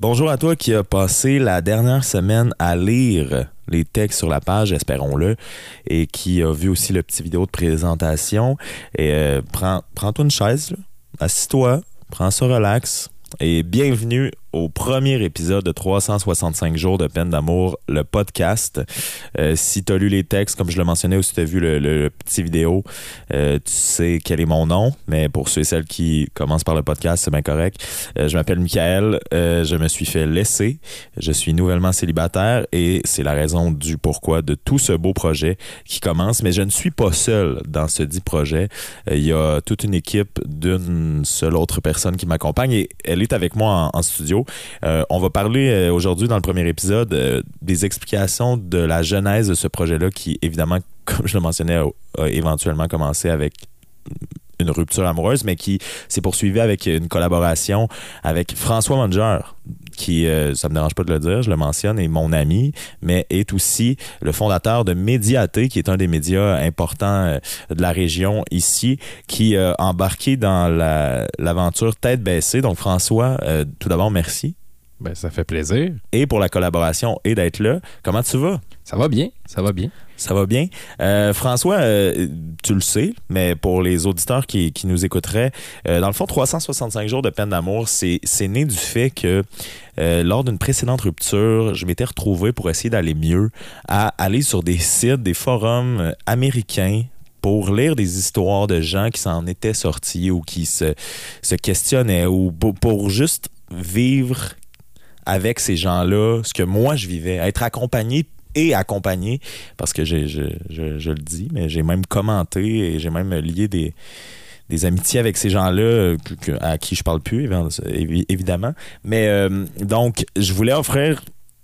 Bonjour à toi qui a passé la dernière semaine à lire les textes sur la page, espérons-le, et qui a vu aussi le petit vidéo de présentation. Euh, prends, prends-toi une chaise, assis-toi, prends ça relax, et bienvenue au premier épisode de 365 jours de peine d'amour, le podcast. Euh, si tu as lu les textes, comme je le mentionnais, ou si tu as vu le, petit vidéo, euh, tu sais quel est mon nom. Mais pour ceux et celles qui commencent par le podcast, c'est bien correct. Euh, je m'appelle Michael. je me suis fait laisser. Je suis nouvellement célibataire et c'est la raison du pourquoi de tout ce beau projet qui commence. Mais je ne suis pas seul dans ce dit projet. Il y a toute une équipe d'une seule autre personne qui m'accompagne et elle est avec moi en studio. Euh, on va parler euh, aujourd'hui dans le premier épisode euh, des explications de la genèse de ce projet-là qui, évidemment, comme je le mentionnais, a, éventuellement commencé avec une rupture amoureuse, mais qui s'est poursuivie avec une collaboration avec François Manger, qui, ça me dérange pas de le dire, je le mentionne, est mon ami, mais est aussi le fondateur de Médiaté, qui est un des médias importants de la région ici, qui a embarqué dans l'aventure Tête baissée. Donc François, tout d'abord, merci. Ben, ça fait plaisir. Et pour la collaboration et d'être là. Comment tu vas? Ça va bien, ça va bien. Ça va bien. Euh, François, euh, tu le sais, mais pour les auditeurs qui, nous écouteraient, euh, dans le fond, 365 jours de peine d'amour, c'est né du fait que lors d'une précédente rupture, je m'étais retrouvé pour essayer d'aller mieux à aller sur des sites, des forums américains pour lire des histoires de gens qui s'en étaient sortis ou qui se, se questionnaient ou pour juste vivre avec ces gens-là, ce que moi je vivais, être accompagné et accompagné, parce que je, je, le dis, mais j'ai même commenté et j'ai même lié des, des amitiés avec ces gens-là à qui je parle plus, évidemment. Mais euh, donc, je voulais offrir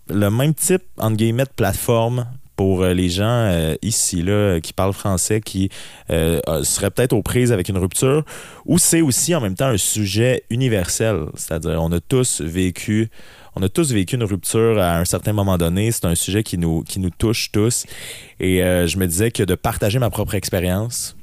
le même type, entre guillemets, de plateforme pour euh, les gens euh, ici là qui parlent français qui seraient peut-être aux prises avec une rupture ou c'est aussi en même temps un sujet universel c'est-à-dire on a tous vécu on a tous vécu une rupture à un certain moment donné. C'est un sujet qui nous, qui nous touche tous. Et euh, je me disais que de partager ma propre expérience,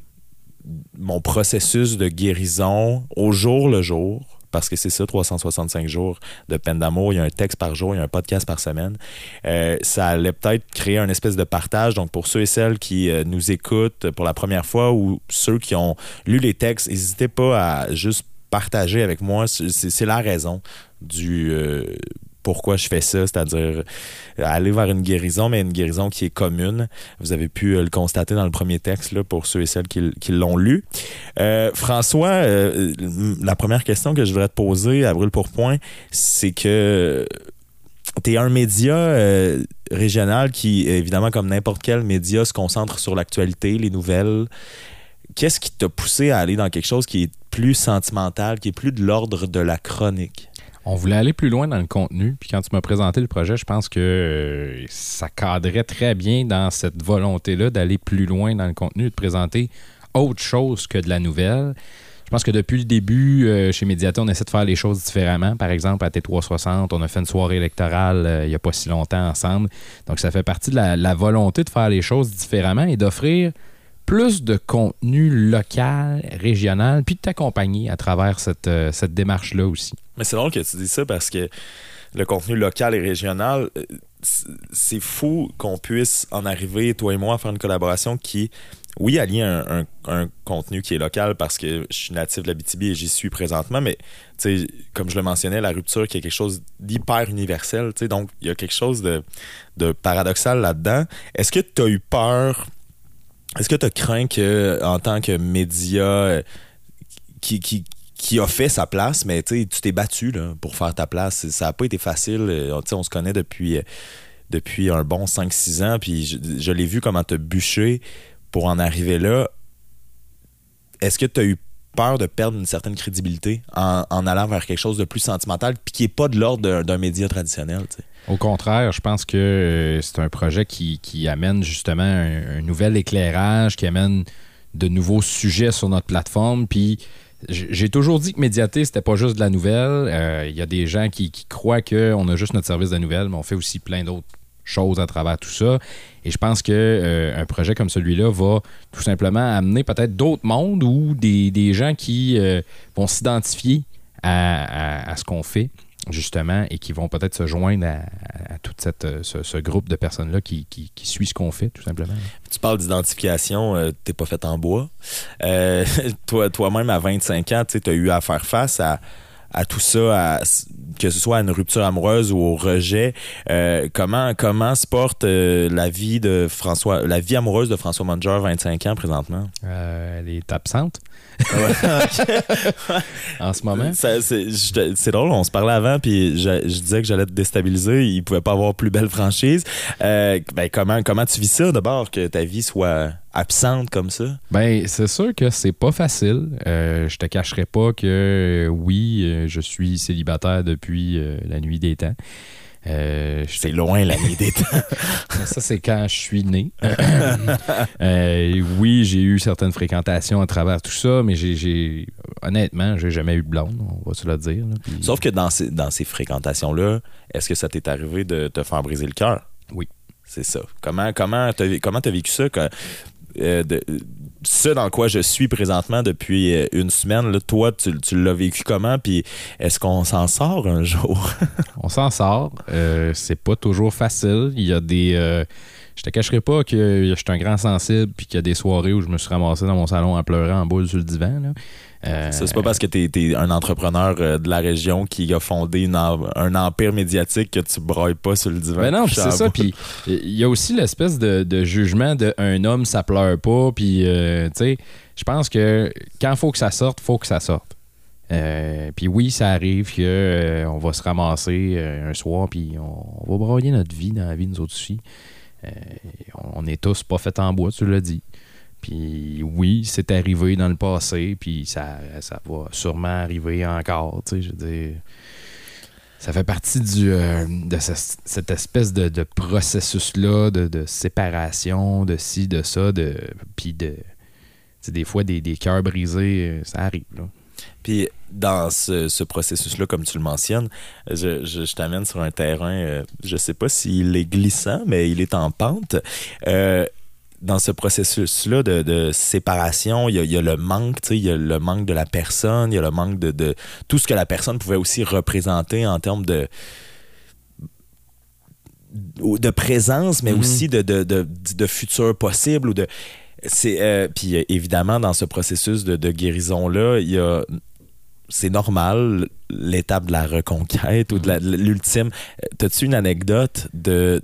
mon processus de guérison au jour le jour, parce que c'est ça, 365 jours de peine d'amour. Il y a un texte par jour, il y a un podcast par semaine. Euh, ça allait peut-être créer un espèce de partage. Donc, pour ceux et celles qui euh, nous écoutent pour la première fois ou ceux qui ont lu les textes, n'hésitez pas à juste partager avec moi. C'est la raison du euh, pourquoi je fais ça, c'est-à-dire aller vers une guérison, mais une guérison qui est commune. Vous avez pu euh, le constater dans le premier texte là, pour ceux et celles qui, l'ont lu. Euh, François, la première question que je voudrais te poser à brûle pour point, c'est que tu es un média régional qui, évidemment, comme n'importe quel média, se concentre sur l'actualité, les nouvelles. Qu'est-ce qui t'a poussé à aller dans quelque chose qui est plus sentimental, qui est plus de l'ordre de la chronique? On voulait aller plus loin dans le contenu, puis quand tu m'as présenté le projet, je pense que euh, ça cadrait très bien dans cette volonté-là d'aller plus loin dans le contenu, de présenter autre chose que de la nouvelle. Je pense que depuis le début, euh, chez Mediator, on essaie de faire les choses différemment. Par exemple, à T360, on a fait une soirée électorale euh, il n'y a pas si longtemps ensemble. Donc, ça fait partie de la volonté de faire les choses différemment et d'offrir plus de contenu local, régional, puis de t'accompagner à travers cette, euh, cette démarche-là aussi. Mais c'est drôle que tu dis ça parce que le contenu local et régional, euh, c'est fou qu'on puisse en arriver, toi et moi, à faire une collaboration qui, oui, allie un, un, contenu qui est local parce que je suis natif de la BTB et j'y suis présentement, mais comme je le mentionnais, la rupture qui est quelque chose d'hyper universel, donc il y a quelque chose de, de paradoxal là-dedans. Est-ce que tu as eu peur est-ce que tu crains que, en tant que média euh, qui, qui, qui a fait sa place, mais tu t'es battu là, pour faire ta place. Ça n'a pas été facile. Euh, on se connaît depuis, euh, depuis un bon 5-6 ans, puis je, l'ai vu comment te bûcher pour en arriver là. Est-ce que tu as eu peur de perdre une certaine crédibilité en, allant vers quelque chose de plus sentimental, puis qui n'est pas de l'ordre d'un média traditionnel? Au contraire, je pense que euh, c'est un projet qui, amène justement un, nouvel éclairage, qui amène de nouveaux sujets sur notre plateforme. Puis j'ai toujours dit que Médiaté, c'était pas juste de la nouvelle. Euh, il y a des gens qui, croient qu'on a juste notre service de nouvelles, mais on fait aussi plein d'autres choses à travers tout ça. Et je pense qu'un euh, projet comme celui-là va tout simplement amener peut-être d'autres mondes ou des, gens qui vont s'identifier à, ce qu'on fait justement, et qui vont peut-être se joindre à, tout cette, ce, groupe de personnes-là qui, qui, suit ce qu'on fait, tout simplement. Tu parles d'identification, tu t'es pas fait en bois. toi, toi-même, à 25 ans, tu as eu à faire face à à tout ça, que ce soit à une rupture amoureuse ou au rejet. Euh, comment comment se porte euh, la vie de François, la vie amoureuse de François Manger, 25 ans présentement? Euh, elle est absente. en ce moment? C'est drôle, on se parlait avant, puis je, disais que j'allais te déstabiliser. Il pouvait pas avoir plus belle franchise. ben, comment, comment tu vis ça d'abord, que ta vie soit absente comme ça? Ben, c'est sûr que c'est pas facile. Euh, je te cacherai pas que euh, oui, euh, je suis célibataire depuis la nuit des temps. C'est loin la nuit des temps. ça, c'est quand je suis né. oui, j'ai eu certaines fréquentations à travers tout ça, mais j'ai, honnêtement, j'ai jamais eu de blonde, on va se le dire. Sauf que dans ces, dans ces fréquentations-là, est-ce que ça t'est arrivé de te faire briser le cœur? Oui. C'est ça. Comment comment t'as comment as vécu ça? Euh, de, ce dans quoi je suis présentement depuis euh, une semaine, toi, tu, l'as vécu comment? Puis est-ce qu'on s'en sort un jour? on s'en sort. Euh, c'est pas toujours facile. Il y a des. je te cacherai pas que je suis un grand sensible puis qu'il y a des soirées où je me suis ramassé dans mon salon à pleurer en boule sur le divan. Euh, c'est pas parce que tu es, un entrepreneur euh, de la région qui a fondé un empire médiatique que tu broyes pas sur le divan. Ben non, c'est ça. Puis il y a aussi l'espèce de, jugement de un homme, ça pleure pas. Puis, euh, tu sais, je pense que quand il faut que ça sorte, faut que ça sorte. puis oui, ça arrive qu'on on va se ramasser un soir, puis on, va broyer notre vie dans la vie de nous autres aussi. on est tous pas faits en bois, tu l'as dit. Puis oui, c'est arrivé dans le passé, puis ça, ça va sûrement arriver encore. Tu sais, je veux dire, ça fait partie du, euh, de cette espèce de, processus-là de, séparation, de ci, de ça, de, puis de. des fois, des, cœurs brisés, euh, ça arrive. Puis dans ce, processus-là, comme tu le mentionnes, je, t'amène sur un terrain, euh, je sais pas s'il est glissant, mais il est en pente dans ce processus-là de, séparation, il y, a, le manque, il y a le manque de la personne, il y a le manque de, tout ce que la personne pouvait aussi représenter en termes de de présence, mais mm-hmm. aussi de, de, futur possible ou de c'est euh, puis évidemment dans ce processus de, guérison là, il y a c'est normal l'étape de la reconquête ou de l'ultime. T'as-tu une anecdote de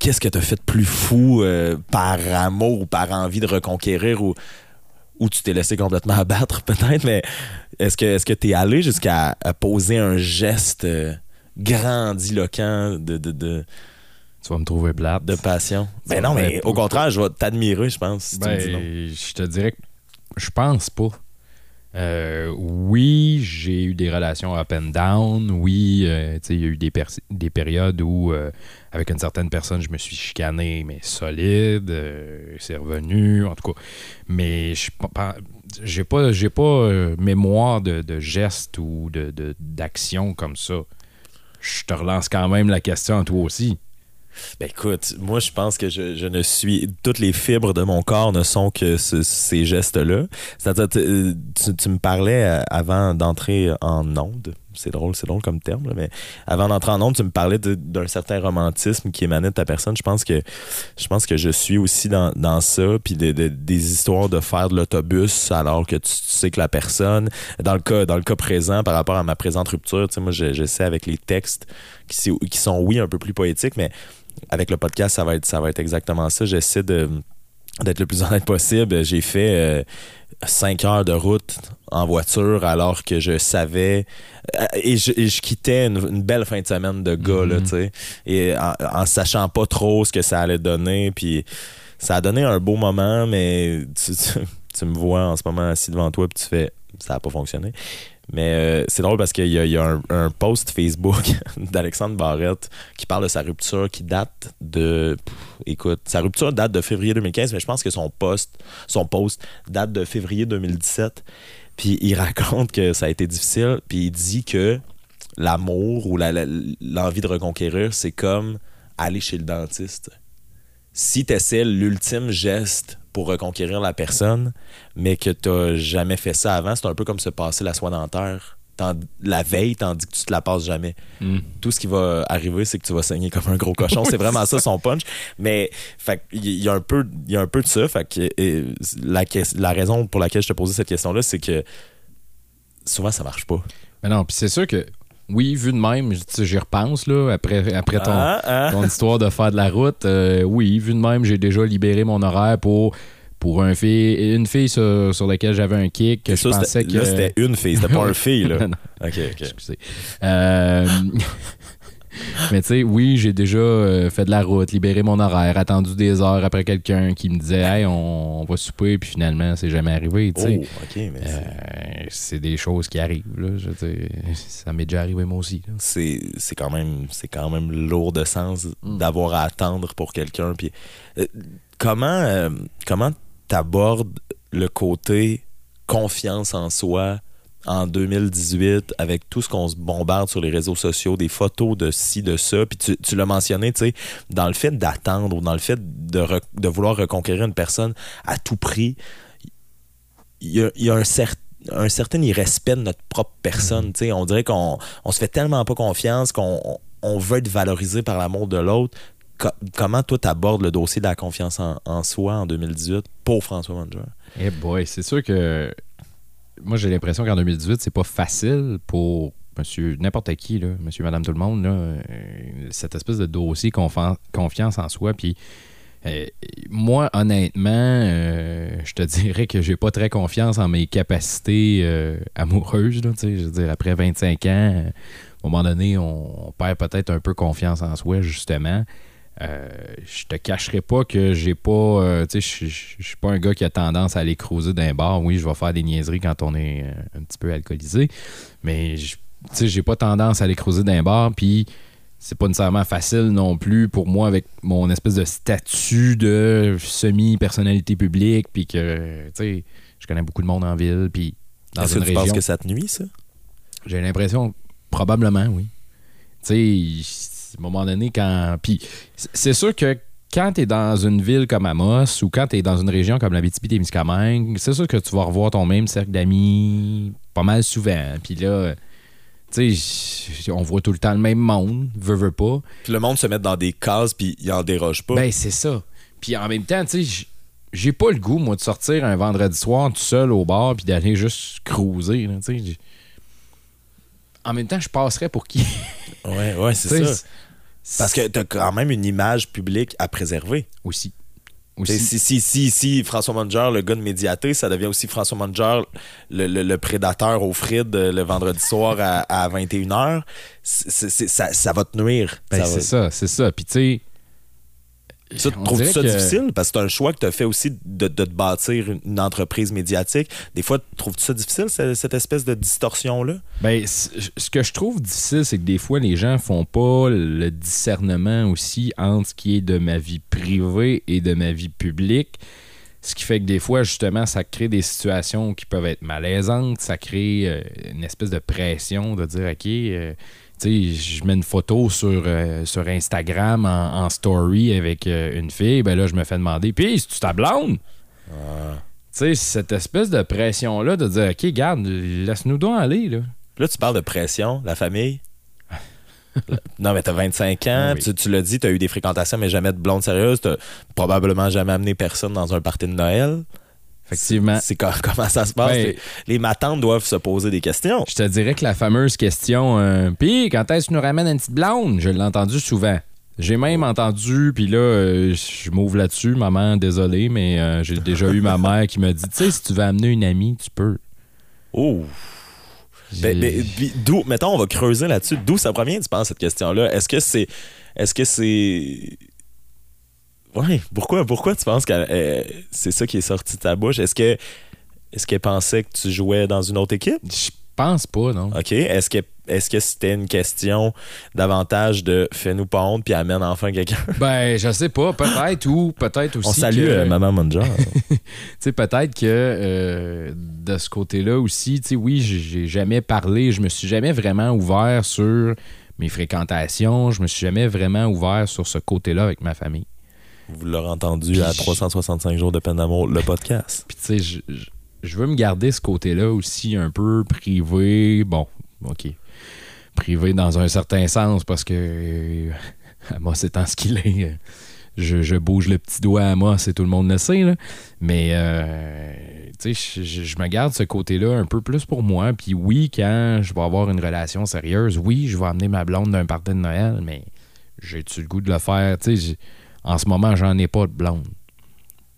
qu'est-ce que tu as fait de plus fou euh, par amour ou par envie de reconquérir ou, ou tu t'es laissé complètement abattre peut-être, mais est-ce que est-ce que tu es allé jusqu'à poser un geste euh, grandiloquent de, de, tu vas me trouver plate. De passion? Ben non, mais au contraire, je vais t'admirer, je pense. ben, je te dirais que je pense pas. Euh, oui, j'ai eu des relations up and down. Oui, euh, il y a eu des, des périodes où, euh, avec une certaine personne, je me suis chicané, mais solide. c'est revenu, en tout cas. Mais je j'ai pas, j'ai pas mémoire de, de gestes ou de, d'action comme ça. Je te relance quand même la question toi aussi. Ben écoute, moi je pense que je, ne suis toutes les fibres de mon corps ne sont que ces gestes-là. C'est-à-dire tu, me parlais euh, avant d'entrer en onde. C'est drôle, c'est drôle comme terme, mais avant d'entrer en onde, tu me parlais d'un certain romantisme qui émanait de ta personne. Je pense que je pense que je suis aussi dans, dans ça, puis des histoires de faire de l'autobus alors que tu, sais que la personne, dans le cas dans le cas présent par rapport à ma présente rupture, tu sais, moi j'essaie avec les textes qui sont oui un peu plus poétiques, mais avec le podcast, ça va être, ça va être exactement ça. J'essaie de d'être le plus honnête possible. J'ai fait euh, cinq heures de route en voiture alors que je savais euh, et, je, quittais une, belle fin de semaine de gars mm-hmm. tu sais, et en, sachant pas trop ce que ça allait donner, puis ça a donné un beau moment, mais tu, tu me vois en ce moment assis devant toi puis tu fais ça a pas fonctionné. Mais euh, c'est drôle parce qu'il y a, un, post Facebook d'Alexandre Barrette qui parle de sa rupture qui date de. écoute, sa rupture date de février 2015, mais je pense que son post, son post date de février 2017. Puis il raconte que ça a été difficile, puis il dit que l'amour ou l'envie de reconquérir, c'est comme aller chez le dentiste. Si tu essaies l'ultime geste pour reconquérir la personne, mais que tu n'as jamais fait ça avant, c'est un peu comme se passer la soie dentaire la veille, tandis que tu te la passes jamais. Mm. Tout ce qui va arriver, c'est que tu vas saigner comme un gros cochon. c'est vraiment ça son punch. Mais fait il y a un peu, il y a un peu de ça. Fait que et, la, la raison pour laquelle je te posais cette question-là, c'est que souvent ça marche pas. Mais non, puis c'est sûr que oui, vu de même, j'y repense là, après, après ton, Ah, ah. ton histoire de faire de la route. euh, oui, vu de même, j'ai déjà libéré mon horaire pour, pour un fille, une fille sur, sur laquelle j'avais un kick. Que je Ça, pensais que. Là, c'était une fille, c'était pas un fille. Là. Non, OK, OK. excusez. Euh, Mais tu sais, oui, j'ai déjà euh, fait de la route, libéré mon horaire, attendu des heures après quelqu'un qui me disait Hey, on, on va souper, puis finalement, c'est jamais arrivé. Oh, mais Euh, c'est des choses qui arrivent. Là, je ça m'est déjà arrivé moi aussi. c'est quand même c'est quand même lourd de sens Mm. d'avoir à attendre pour quelqu'un puis euh, comment comment t'abordes le côté confiance en soi en 2018 avec tout ce qu'on se bombarde sur les réseaux sociaux des photos de ci de ça puis tu, tu l'as mentionné tu sais dans le fait d'attendre ou dans le fait de, vouloir reconquérir une personne à tout prix il y a, un certain un certain irrespect de notre propre personne. On dirait qu'on on se fait tellement pas confiance qu'on on- on veut être valorisé par l'amour de l'autre. Co- comment toi t'abordes le dossier de la confiance en, en soi en 2018 pour François Manger? Eh boy, c'est sûr que moi j'ai l'impression qu'en 2018, c'est pas facile pour monsieur n'importe qui, là, monsieur, madame, tout le monde, là, euh, cette espèce de dossier confiance en soi. Puis euh, moi, honnêtement, euh, je te dirais que j'ai pas très confiance en mes capacités amoureuses. Là, je après 25 ans, à un moment donné, on, on perd peut-être un peu confiance en soi, justement. Euh, je te cacherai pas que j'ai pas. euh, tu sais, je- suis pas un gars qui a tendance à aller cruiser d'un bar. Oui, je vais faire des niaiseries quand on est euh, un petit peu alcoolisé, mais tu sais, j'ai pas tendance à aller creuser d'un bar. Puis c'est pas nécessairement facile non plus pour moi avec mon espèce de statut de semi-personnalité publique. Puis que, tu sais, je connais beaucoup de monde en ville. Puis dans Est-ce une que tu région. penses que ça te nuit, ça? J'ai l'impression, probablement, oui. Tu sais, un moment donné, quand. Puis, c'est sûr que quand tu es dans une ville comme Amos ou quand tu es dans une région comme la BTP-Témiscamingue, c'est sûr que tu vas revoir ton même cercle d'amis pas mal souvent. Puis là, tu sais, on voit tout le temps le même monde, veut, veut pas. Puis le monde se met dans des cases puis il en déroge pas. Ben, c'est ça. Puis en même temps, tu sais, j'ai pas le goût, moi, de sortir un vendredi soir tout seul au bar puis d'aller juste cruiser. tu sais. En même temps, je passerais pour qui? ouais, ouais, c'est ça. Parce que t'as quand même une image publique à préserver. Aussi. Aussi. Si, si, si, si François Manger, le gars de Médiaté, ça devient aussi François Manger, le, le- le prédateur au Frid euh, le vendredi soir à, à 21h, c'est- c'est- ça, ça va te nuire. Ben, c'est ça, c'est ça. Puis tu sais. Ça, dirait ça que- difficile? Parce que c'est un choix que tu as fait aussi de, de te bâtir une, entreprise médiatique. Des fois, trouves-tu ça difficile, ce- cette espèce de distorsion-là? Ben, ce que je trouve difficile, c'est que des fois, les gens font pas le discernement aussi entre ce qui est de ma vie privée et de ma vie publique. Ce qui fait que des fois, justement, ça crée des situations qui peuvent être malaisantes. Ça crée euh, une espèce de pression de dire, OK, euh, sais, je mets une photo sur, euh, sur Instagram en, en story avec euh, une fille. Ben là, je me fais demander, puis, c'est-tu ta blonde? Tu sais, cette espèce de pression-là de dire, OK, garde, laisse-nous donc aller, là. Là, tu parles de pression, la famille? non, mais t'as 25 ans, Ah oui. tu, tu l'as dit, t'as eu des fréquentations, mais jamais de blonde sérieuse. T'as probablement jamais amené personne dans un party de Noël. Effectivement. C'est co- comment ça se passe? Les, les matantes doivent se poser des questions. Je te dirais que la fameuse question euh, Puis, quand est-ce que tu nous ramènes une petite blonde? Je l'ai entendu souvent. J'ai même entendu, puis là, euh, je m'ouvre là-dessus, maman, désolé, mais euh, j'ai déjà eu ma mère qui m'a dit Tu sais, si tu veux amener une amie, tu peux. Oh! Ben, ben, d'où, mettons, on va creuser là-dessus. D'où ça provient, tu penses, cette question-là? Est-ce que c'est. Est-ce que c'est. Ouais, pourquoi, pourquoi tu penses que euh, c'est ça qui est sorti de ta bouche? Est-ce que. Est-ce qu'elle pensait que tu jouais dans une autre équipe? Je pense pas, non. OK. Est-ce que est-ce que c'était une question davantage de fais-nous pas honte puis amène enfin quelqu'un? Ben, je sais pas. Peut-être ou peut-être aussi. On salue que- euh, Maman Munja. tu sais, peut-être que euh, de ce côté-là aussi, tu sais, oui, j'ai jamais parlé, je me suis jamais vraiment ouvert sur mes fréquentations, je me suis jamais vraiment ouvert sur ce côté-là avec ma famille. Vous l'aurez entendu Puis à je- 365 jours de peine d'amour, le podcast. Puis tu sais, je, je- veux me garder ce côté-là aussi un peu privé. Bon, OK. Privé dans un certain sens parce que euh, moi, c'est en ce qu'il est. euh, Je, je bouge le petit doigt à moi, c'est tout le monde le sait. là. Mais, euh, tu sais, je, je- je me garde ce côté-là un peu plus pour moi. Puis oui, quand je vais avoir une relation sérieuse, oui, je vais amener ma blonde d'un party de Noël, mais j'ai-tu le goût de le faire? Tu sais, en ce moment, j'en ai pas de blonde.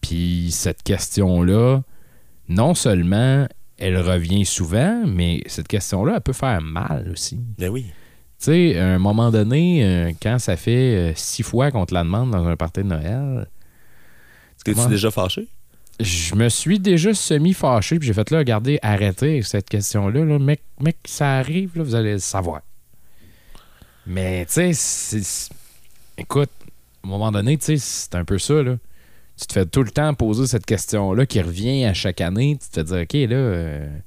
Puis cette question-là, non seulement elle revient souvent, mais cette question-là, elle peut faire mal aussi. Ben oui. Tu sais, à un moment donné, euh, quand ça fait euh, six fois qu'on te la demande dans un party de Noël, Est-ce que tu Comment? es déjà fâché? je me suis déjà semi-fâché, puis j'ai fait là, regardez, arrêtez cette question-là. Là. Mec, mec, ça arrive, là, vous allez le savoir. Mais, tu sais, écoute, à un moment donné, tu sais, c'est un peu ça, là. Tu te fais tout le temps poser cette question-là qui revient à chaque année. Tu te fais dire, OK, là, euh,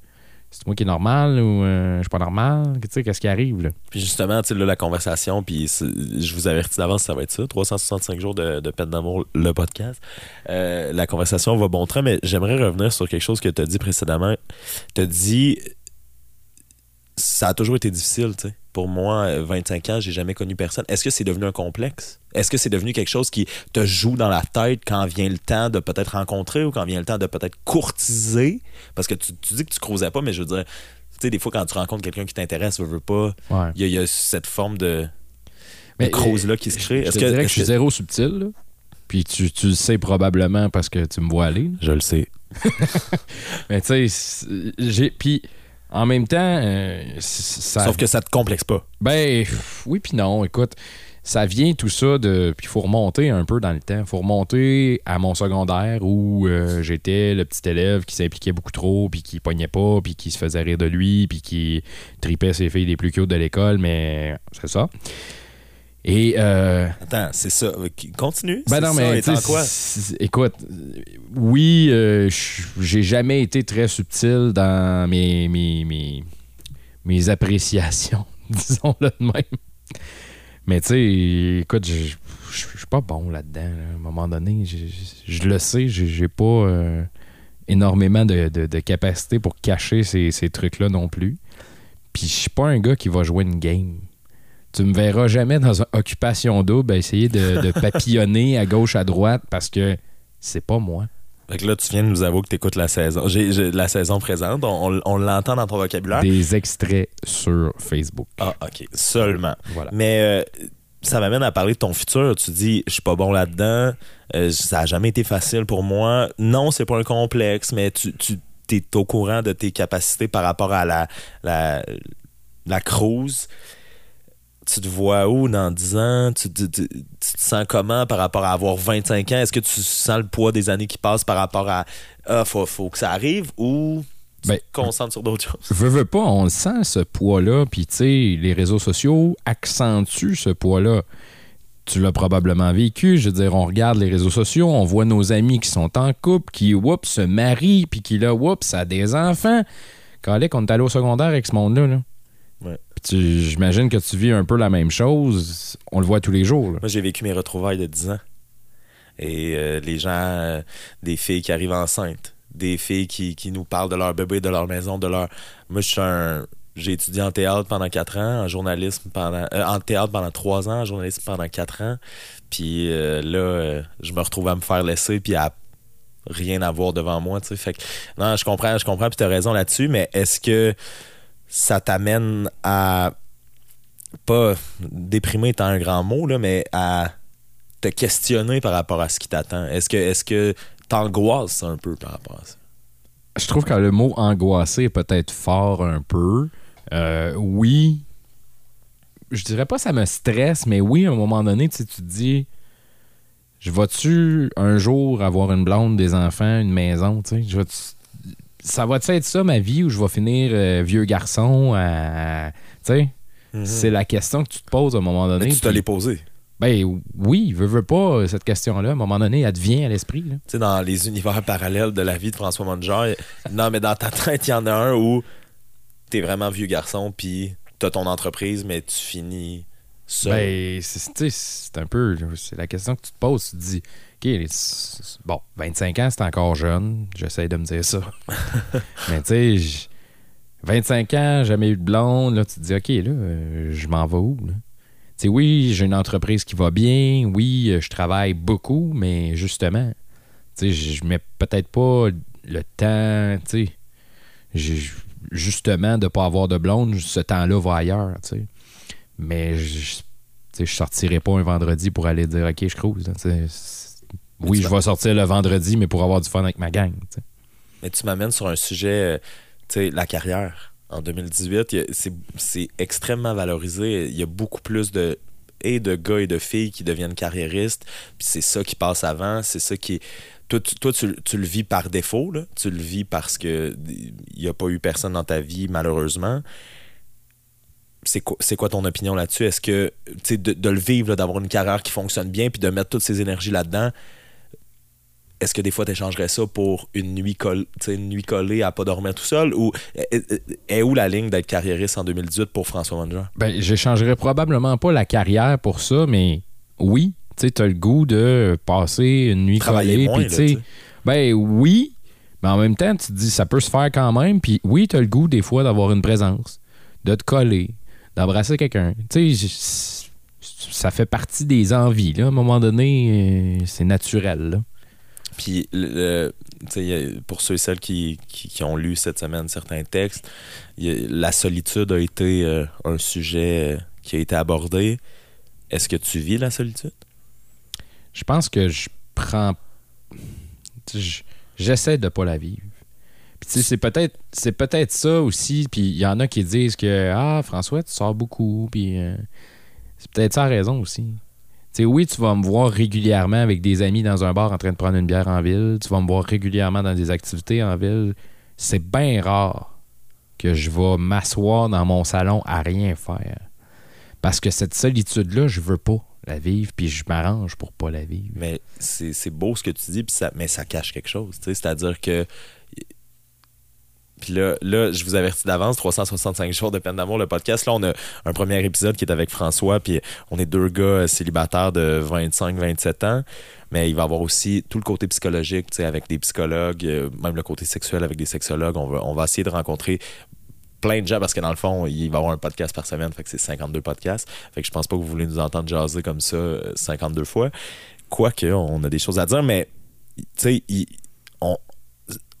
c'est moi qui est normal ou euh, je suis pas normal? Tu sais, qu'est-ce qui arrive, là? Puis justement, tu sais, là, la conversation, puis je vous avertis d'avance, ça va être ça, 365 jours de, de peine d'amour, le podcast. Euh, la conversation va bon train, mais j'aimerais revenir sur quelque chose que tu as dit précédemment. Tu as dit, ça a toujours été difficile, tu sais. Pour moi, euh, 25 ans, j'ai jamais connu personne. Est-ce que c'est devenu un complexe? Est-ce que c'est devenu quelque chose qui te joue dans la tête quand vient le temps de peut-être rencontrer ou quand vient le temps de peut-être courtiser? Parce que tu, tu dis que tu croisais pas, mais je veux dire, tu sais, des fois, quand tu rencontres quelqu'un qui t'intéresse, veux, veux pas, Ouais. il y, a- il y a cette forme de, Mais, de crose-là qui se crée. Je Est-ce te que, dirais que je suis zéro subtil, là. Puis tu, tu le sais probablement parce que tu me vois aller. là. Je le sais. Mais tu sais, j'ai. Puis en même temps, euh, ça. Sauf que ça te complexe pas. Ben, oui, puis non. Écoute, ça vient tout ça de. Puis il faut remonter un peu dans le temps. Il faut remonter à mon secondaire où euh, j'étais le petit élève qui s'impliquait beaucoup trop, puis qui pognait pas, puis qui se faisait rire de lui, puis qui tripait ses filles les plus cute de l'école, mais c'est ça. Et. euh, Attends, c'est ça. Continue. ben non, ça, mais sais, quoi? écoute, oui, euh, j'ai jamais été très subtil dans mes, mes, mes, mes appréciations, disons-le de même. Mais tu sais, écoute, je suis pas bon là-dedans. là. À un moment donné, je, le sais, j'ai j'ai pas euh, énormément de, de, de capacité pour cacher ces, ces trucs-là non plus. Puis je suis pas un gars qui va jouer une game. Tu me verras jamais dans une occupation double à essayer de, de papillonner à gauche, à droite parce que c'est pas moi. Fait que là, tu viens de nous avouer que tu écoutes la saison. J'ai, j'ai- la saison présente. On l'entend dans ton vocabulaire. Des extraits sur Facebook. Ah, OK. Seulement. Voilà. Mais euh, ça m'amène à parler de ton futur. Tu dis, je suis pas bon là-dedans. euh, ça a jamais été facile pour moi. Non, c'est pas un complexe, mais tu, tu es au courant de tes capacités par rapport à la, la, la cruise. Tu te vois où dans 10 ans? Tu, te- tu- tu te sens comment par rapport à avoir 25 ans? Est-ce que tu sens le poids des années qui passent par rapport à ah, faut, faut que ça arrive ou tu Ben, te concentres sur d'autres choses? Veux, veux pas, on le sent ce poids-là, puis tu sais, les réseaux sociaux accentuent ce poids-là. Tu l'as probablement vécu, je veux dire, on regarde les réseaux sociaux, on voit nos amis qui sont en couple, qui, oups, se marient, puis qui, là, oups, a des enfants. Quand on est allé au secondaire avec ce monde-là, là. Ouais. J'imagine que tu vis un peu la même chose, on le voit tous les jours. Moi, j'ai vécu mes retrouvailles de 10 ans. Et euh, les gens, euh, des filles qui arrivent enceintes, des filles qui, qui nous parlent de leur bébé, de leur maison, de leur. Moi, je suis un. J'ai étudié en théâtre pendant 4 ans, en journalisme pendant. euh, en théâtre pendant 3 ans, en journalisme pendant 4 ans. Puis là, je me retrouve à me faire laisser, puis à rien avoir devant moi, tu sais. Fait que, non, je comprends, je comprends, puis t'as raison là-dessus, mais est-ce que ça t'amène à. Pas déprimer étant un grand mot, là, mais à te questionner par rapport à ce qui t'attend? Est-ce que est-ce que t'angoisses un peu par rapport à ça? Je trouve que le mot angoissé est peut-être fort un peu. Euh, oui, je dirais pas ça me stresse, mais oui, à un moment donné, tu te dis, je vais-tu un jour avoir une blonde, des enfants, une maison, tu sais, je vais-tu- ça va-tu être ça ma vie où je vais finir euh, vieux garçon à, tu sais, c'est la question que tu te poses à un moment donné. Mais tu te l'es posé. ben oui, veux, veux pas cette question-là, à un moment donné, elle te vient à l'esprit. Tu sais, dans les univers parallèles de la vie de François Mongear, non, mais dans ta tête, il y en a un où t'es vraiment vieux garçon, puis t'as ton entreprise, mais tu finis. Ben, c'est un peu. C'est la question que tu te poses. Tu te dis, OK, bon, 25 ans, c'est encore jeune. J'essaie de me dire ça. Mais tu sais, j- 25 ans, jamais eu de blonde. Là, tu te dis, OK, là, euh, je m'en vais où? Là? Oui, j'ai une entreprise qui va bien. Oui, euh, je travaille beaucoup, mais justement, je mets peut-être pas le temps, tu sais, justement, de pas avoir de blonde, ce temps-là va ailleurs, tu sais. Mais je, je sortirai pas un vendredi pour aller dire, OK, je cruise. Oui, je vais sortir le vendredi, mais pour avoir du fun avec ma gang. Mais tu m'amènes sur un sujet, euh, la carrière. En 2018, il y a- c'est extrêmement valorisé. Il y a beaucoup plus de et de gars et de filles qui deviennent carriéristes. Puis c'est ça qui passe avant. C'est ça qui. Toi, tu, toi, tu, tu le vis par défaut. Là. Tu le vis parce que il n'y a pas eu personne dans ta vie, malheureusement. C'est quoi, c'est quoi ton opinion là-dessus? Est-ce que, de, de le vivre, d'avoir une carrière qui fonctionne bien, puis de mettre toutes ces énergies là-dedans, est-ce que des fois tu échangerais ça pour une nuit, coll- une nuit collée à pas dormir tout seul? Ou est, est- est où la ligne d'être carriériste en 2018 pour François Manger? Ben, j'échangerais probablement pas la carrière pour ça, mais oui, tu as le goût de passer une nuit Travailler collée, moins, là, ben oui, mais en même temps, tu te dis, ça peut se faire quand même, puis oui, tu as le goût des fois d'avoir une présence, de te coller, d'embrasser quelqu'un. Tu sais, ça fait partie des envies, là. À un moment donné, euh, c'est naturel, là. Puis, le- le- pour ceux et celles qui, qui, qui ont lu cette semaine certains textes, a- la solitude a été euh, un sujet euh, qui a été abordé. Est-ce que tu vis la solitude? Je pense que je prends. J'essaie de pas la vivre. C'est peut-être ça aussi. Puis il y en a qui disent que Ah, François, tu sors beaucoup. Puis euh, c'est peut-être ça raison aussi. Tu sais, oui, tu vas me voir régulièrement avec des amis dans un bar en train de prendre une bière en ville. Tu vas me voir régulièrement dans des activités en ville. C'est bien rare que je vais m'asseoir dans mon salon à rien faire. Parce que cette solitude-là, je veux pas la vivre, puis je m'arrange pour pas la vivre. Mais c'est beau ce que tu dis, ça, mais ça cache quelque chose. C'est-à-dire que. Puis là, là, je vous avertis d'avance, 365 jours de peine d'amour, le podcast. Là, on a un premier épisode qui est avec François, puis on est deux gars célibataires de 25-27 ans. Mais il va y avoir aussi tout le côté psychologique, tu sais, avec des psychologues, euh, même le côté sexuel avec des sexologues. On va, on essayer de rencontrer plein de gens parce que dans le fond, il va y avoir un podcast par semaine, fait que c'est 52 podcasts. Fait que je pense pas que vous voulez nous entendre jaser comme ça euh, 52 fois. Quoique, on a des choses à dire, mais tu sais, on,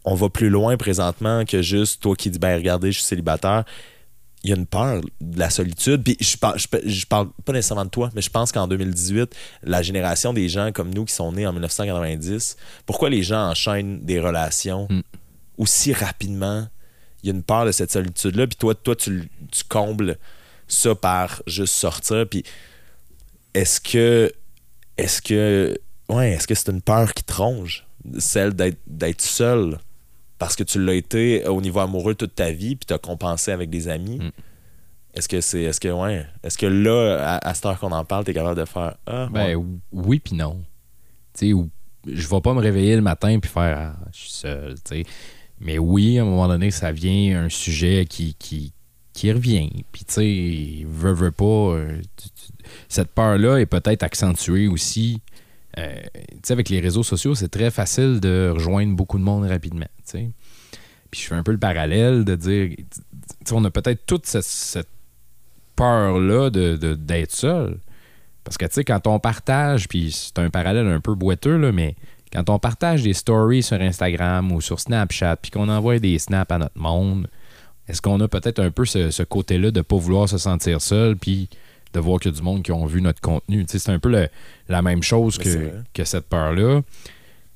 on va plus loin présentement que juste toi qui dis, ben regardez, je suis célibataire. Il y a une peur de la solitude. Puis je parle, je, je parle pas nécessairement de toi, mais je pense qu'en 2018, la génération des gens comme nous qui sont nés en 1990, pourquoi les gens enchaînent des relations Mm. aussi rapidement? Il y a une peur de cette solitude-là. Puis toi, toi tu, tu combles ça par juste sortir. Puis est-ce que. Est-ce que. Ouais, est-ce que c'est une peur qui te ronge? Celle d'être seul? Parce que tu l'as été au niveau amoureux toute ta vie, puis tu as compensé avec des amis. Mm. Est-ce que c'est. Est-ce que ouais. Est-ce que là, à, à cette heure qu'on en parle, tu es capable de faire. Ah, Ben ouais. oui puis non. Tu sais, je vais pas me réveiller le matin puis faire ah, je suis seul, tu sais. Mais oui, à un moment donné, ça vient un sujet qui, qui, qui revient. Puis tu sais, veut, veut pas. euh, tu- tu- cette peur-là est peut-être accentuée aussi. Euh, avec les réseaux sociaux, c'est très facile de rejoindre beaucoup de monde rapidement. Puis je fais un peu le parallèle de dire, on a peut-être toute cette, peur-là de- de- d'être seul. Parce que, quand on partage, puis c'est un parallèle un peu boiteux, là, mais quand on partage des stories sur Instagram ou sur Snapchat, puis qu'on envoie des snaps à notre monde, est-ce qu'on a peut-être un peu ce, côté-là de pas vouloir se sentir seul, puis de voir qu'il y a du monde qui ont vu notre contenu? Tu sais, c'est un peu le- la même chose que, cette peur-là.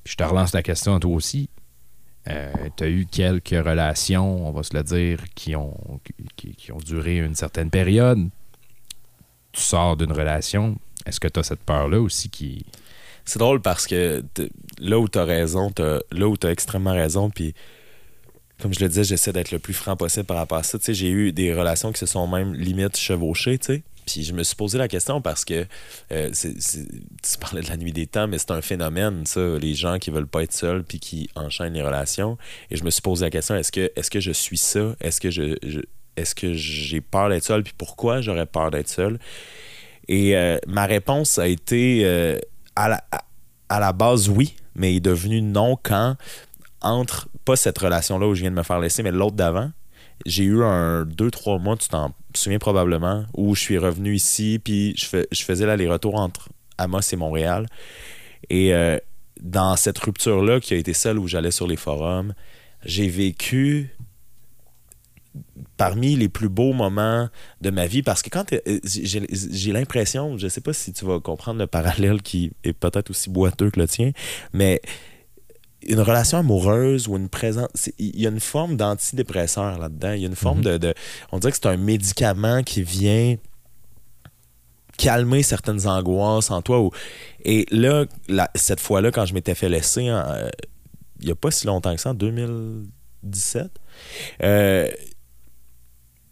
Je te relance la question à toi aussi. tu as eu quelques relations, on va se le dire, qui ont, qui, qui ont duré une certaine période. Tu sors d'une relation. Est-ce que tu as cette peur-là aussi qui. C'est drôle parce que là où tu as raison, t'as- là où tu as extrêmement raison, puis comme je le disais, j'essaie d'être le plus franc possible par rapport à ça. Tu sais, j'ai eu des relations qui se sont même limite chevauchées, tu sais. Puis je me suis posé la question parce que euh, tu parlais de la nuit des temps, mais c'est un phénomène, ça, les gens qui veulent pas être seuls puis qui enchaînent les relations. Et je me suis posé la question est-ce que est-ce que je suis ça? Est-ce que je, est-ce que j'ai peur d'être seul? Puis pourquoi j'aurais peur d'être seul? Et euh, ma réponse a été euh, à, la, à, la base oui, mais est devenu non quand entre pas cette relation-là où je viens de me faire laisser, mais l'autre d'avant, j'ai eu un deux, trois mois, tu t'en souviens probablement, où je suis revenu ici, puis je, fais, je faisais l'aller-retour entre Amos et Montréal. Et euh, dans cette rupture-là, qui a été celle où j'allais sur les forums, j'ai vécu parmi les plus beaux moments de ma vie parce que quand euh, j'ai l'impression, je sais pas si tu vas comprendre le parallèle qui est peut-être aussi boiteux que le tien, mais une relation amoureuse ou une présence, il y a une forme d'antidépresseur là-dedans, il y a une forme mm-hmm. de, on dirait que c'est un médicament qui vient calmer certaines angoisses en toi. Et là, cette fois-là, quand je m'étais fait laisser, euh, il n'y a pas si longtemps que ça, en 2017, euh,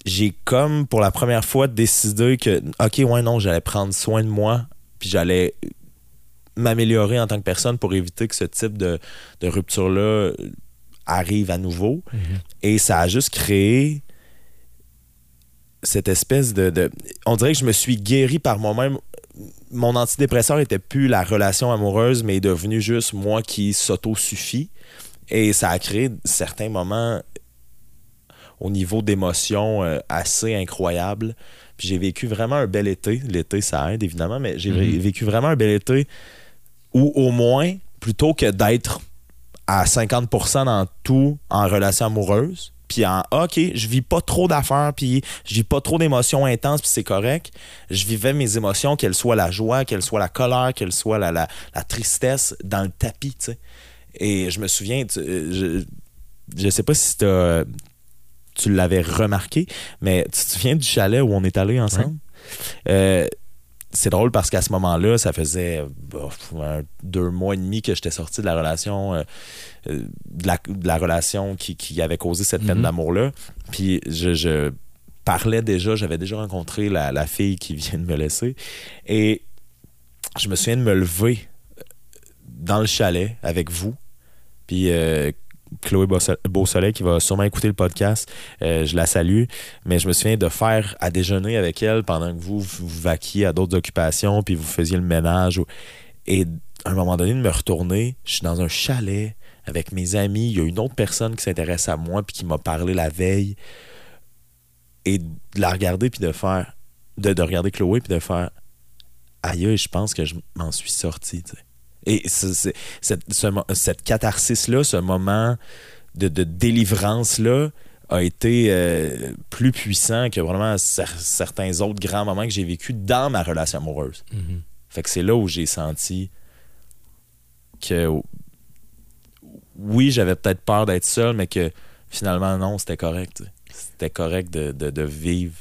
j'ai comme pour la première fois décidé que, ok, ouais, non, j'allais prendre soin de moi, puis j'allais m'améliorer en tant que personne pour éviter que ce type de, rupture-là arrive à nouveau. Mhm. Et ça a juste créé cette espèce de, On dirait que je me suis guéri par moi-même. Mon antidépresseur n'était plus la relation amoureuse, mais est devenu juste moi qui s'auto-suffit. Et ça a créé certains moments au niveau d'émotion euh, assez incroyable. Puis j'ai vécu vraiment un bel été. L'été, ça aide évidemment, mais j'ai mhm. vécu vraiment un bel été où au moins, plutôt que d'être à 50% dans tout en relation amoureuse, puis en OK, je vis pas trop d'affaires, puis je vis pas trop d'émotions intenses, puis c'est correct. Je vivais mes émotions, qu'elles soient la joie, qu'elles soient la colère, qu'elles soient la, la, tristesse, dans le tapis, tu sais. Et je me souviens, je, je sais pas si tu tu l'avais remarqué, mais tu te souviens du chalet où on est allé ensemble? Euh, c'est drôle parce qu'à ce moment-là, ça faisait deux mois et demi que j'étais sorti de la relation, euh, euh, de, la, relation qui, avait causé cette peine mm-hmm. d'amour-là. Puis je, parlais déjà, j'avais déjà rencontré la, fille qui vient de me laisser. Et je me souviens de me lever dans le chalet avec vous. Puis Chloé Beausoleil qui va sûrement écouter le podcast. Euh, je la salue. Mais je me souviens de faire à déjeuner avec elle pendant que vous vous vaquiez à d'autres occupations puis vous faisiez le ménage. Et à un moment donné, de me retourner, je suis dans un chalet avec mes amis. Il y a une autre personne qui s'intéresse à moi puis qui m'a parlé la veille. Et de la regarder puis de faire. De, de regarder Chloé puis de faire. Aïe, je pense que je m'en suis sorti. Tu sais. Et cette, catharsis-là, ce moment de, délivrance-là, a été euh, plus puissant que vraiment certains autres grands moments que j'ai vécu dans ma relation amoureuse. Mm-hmm. Fait que c'est là où j'ai senti que oui, j'avais peut-être peur d'être seul, mais que finalement, non, c'était correct. C'était correct de, vivre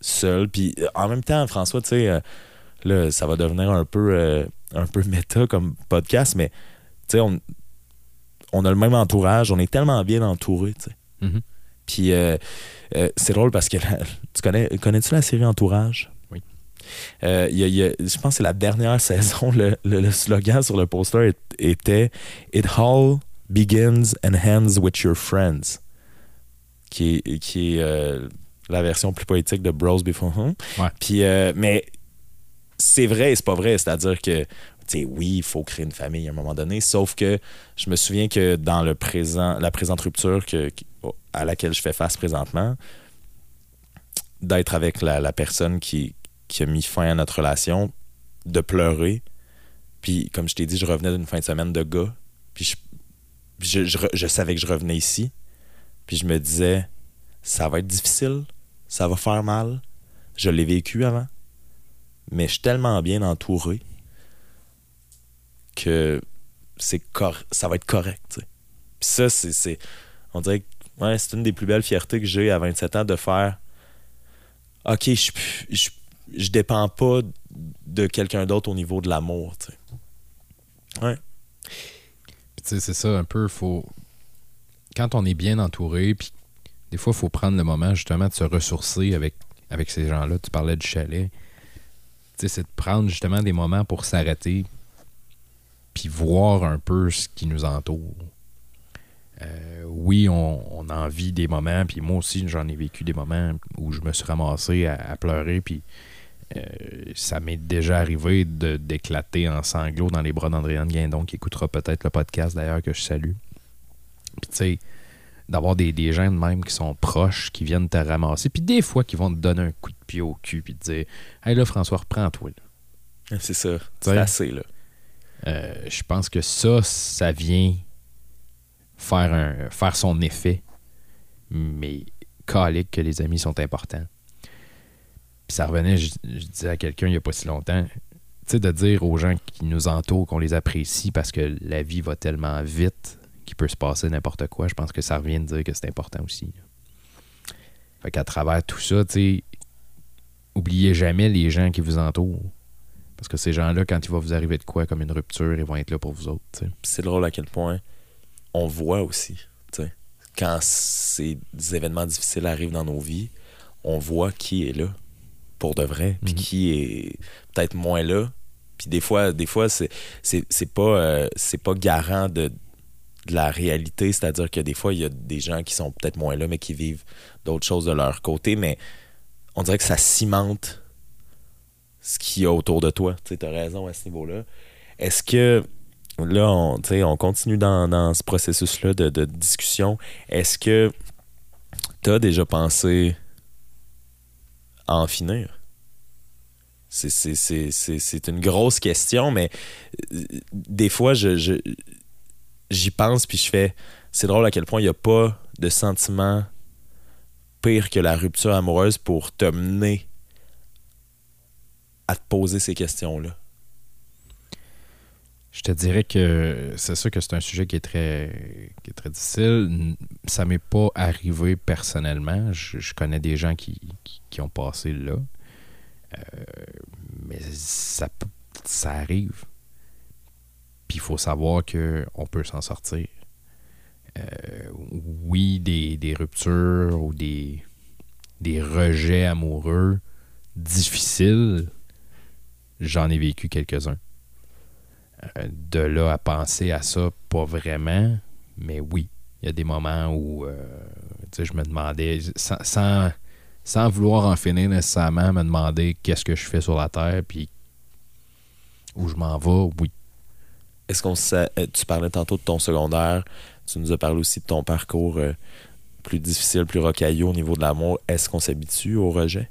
seul. Puis en même temps, François, tu sais, euh, là, ça va devenir un peu. Euh, un peu méta comme podcast, mais tu sais, on, on a le même entourage, on est tellement bien entouré, tu sais. Mm-hmm. Puis euh, euh, c'est drôle parce que tu connais, connais-tu la série Entourage? Oui. Je pense que c'est la dernière saison, le, slogan sur le poster était It all begins and ends with your friends, qui est, qui est la version plus poétique de Bros Before Home. Puis, mais c'est vrai et c'est pas vrai. C'est-à-dire que oui, il faut créer une famille à un moment donné, sauf que je me souviens que dans le présent, la présente rupture à laquelle je fais face présentement, d'être avec la, personne qui, a mis fin à notre relation, de pleurer, puis comme je t'ai dit, je revenais d'une fin de semaine de gars, puis je savais que je revenais ici, puis je me disais, ça va être difficile, ça va faire mal, je l'ai vécu avant, mais je suis tellement bien entouré que c'est ça va être correct. Puis ça, c'est. On dirait que ouais, c'est une des plus belles fiertés que j'ai à 27 ans de faire OK, je, je, je dépends pas de quelqu'un d'autre au niveau de l'amour. Ouais. tu sais, c'est ça un peu, faut. Quand on est bien entouré, puis des fois, il faut prendre le moment justement de se ressourcer avec, avec ces gens-là. Tu parlais du chalet c'est de prendre justement des moments pour s'arrêter puis voir un peu ce qui nous entoure. Euh, oui, on, en vit des moments, puis moi aussi, j'en ai vécu des moments où je me suis ramassé à, pleurer, puis euh, ça m'est déjà arrivé d'éclater en sanglots dans les bras d'Andréane Guindon, qui écoutera peut-être le podcast d'ailleurs que je salue. Puis tu sais, d'avoir des, des gens de même qui sont proches, qui viennent te ramasser, puis des fois qui vont te donner un coup de pied au cul, puis te dire Hey là, François, reprends-toi. C'est ça. C'est assez, là. Euh, je pense que ça, ça vient faire, un, faire son effet, mais calique que les amis sont importants. Puis ça revenait, je, je disais à quelqu'un il n'y a pas si longtemps, tu sais, de dire aux gens qui nous entourent qu'on les apprécie parce que la vie va tellement vite qu'il peut se passer n'importe quoi, je pense que ça revient de dire que c'est important aussi. là. Fait qu'à travers tout ça, tu sais, oubliez jamais les gens qui vous entourent. Parce que ces gens-là, quand il va vous arriver de quoi, comme une rupture, ils vont être là pour vous autres. c'est drôle à quel point on voit aussi, tu sais, quand ces événements difficiles arrivent dans nos vies, on voit qui est là pour de vrai, puis Mhm. qui est peut-être moins là. Puis des fois, des fois c'est c'est c'est pas euh, c'est pas garant de, de la réalité, c'est-à-dire que des fois il y a des gens qui sont peut-être moins là mais qui vivent d'autres choses de leur côté, mais on dirait que ça cimente ce qu'il y a autour de toi. Tu as raison à ce niveau-là. Est-ce que là, on, on continue dans, dans ce processus-là de, discussion. Est-ce que tu as déjà pensé à en finir? C'est- une grosse question, mais euh, des fois, je- j'y pense puis je fais. C'est drôle à quel point il n'y a pas de sentiment pire que la rupture amoureuse pour te mener à te poser ces questions-là. Je te dirais que c'est sûr que c'est un sujet qui est très, qui est très difficile. Ça m'est pas arrivé personnellement. Je, connais des gens qui, qui, ont passé là. Euh, mais ça, ça arrive. Il faut savoir qu'on peut s'en sortir. Euh, oui, des, des ruptures ou des, des rejets amoureux difficiles, j'en ai vécu quelques-uns. Euh, de là à penser à ça, pas vraiment, mais oui, il y a des moments où euh, je me demandais, sans, sans vouloir en finir nécessairement, me demander qu'est-ce que je fais sur la Terre, puis où je m'en vais, oui. Est-ce qu'on sait, euh, tu parlais tantôt de ton secondaire, tu nous as parlé aussi de ton parcours euh, plus difficile, plus rocailleux au niveau de l'amour. Est-ce qu'on s'habitue au rejet?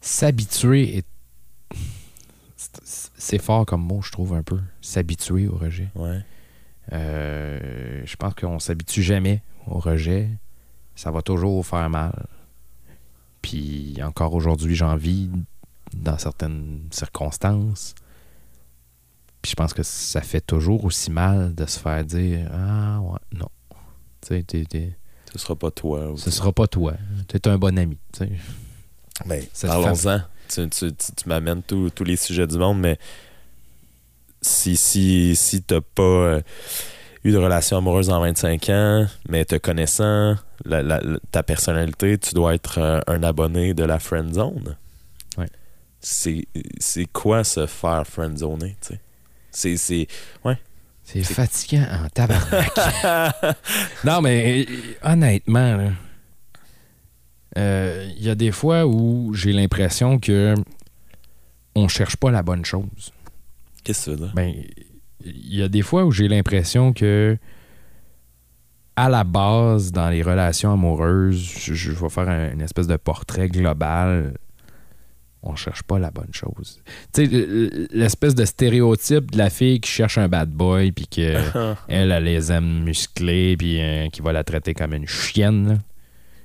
S'habituer est. c'est- C'est fort comme mot, je trouve, un peu. S'habituer au rejet. Ouais. Euh, je pense qu'on s'habitue jamais au rejet. Ça va toujours faire mal. Puis encore aujourd'hui, j'en vis dans certaines circonstances. Puis je pense que ça fait toujours aussi mal de se faire dire Ah ouais, non. Tu sais, t'es- t'es- Ce sera pas toi. ce sera pas toi. T'es un bon ami. tu sais. Ben, Cette Parlons-en. Tu, tu, tu- tu m'amènes tous tous les sujets du monde, mais si, si, si t'as pas euh, eu de relation amoureuse en 25 ans, mais te connaissant, la- la- la- ta personnalité, tu dois être euh, un abonné de la friend zone. Ouais. C'est c'est quoi se faire friend zoner, tu sais? C'est- C'est. C'est fatigant en tabarnak. non, mais euh, honnêtement, là, euh, il y a des fois où j'ai l'impression que on cherche pas la bonne chose. Qu'est-ce que ça veut dire? Ben, il y a des fois où j'ai l'impression que à la base, dans les relations amoureuses, je, je vais faire un- une espèce de portrait global. On cherche pas la bonne chose. Tu sais, l'espèce de stéréotype de la fille qui cherche un bad boy puis que elle, elle les aime musclés puis euh, qui va la traiter comme une chienne. là.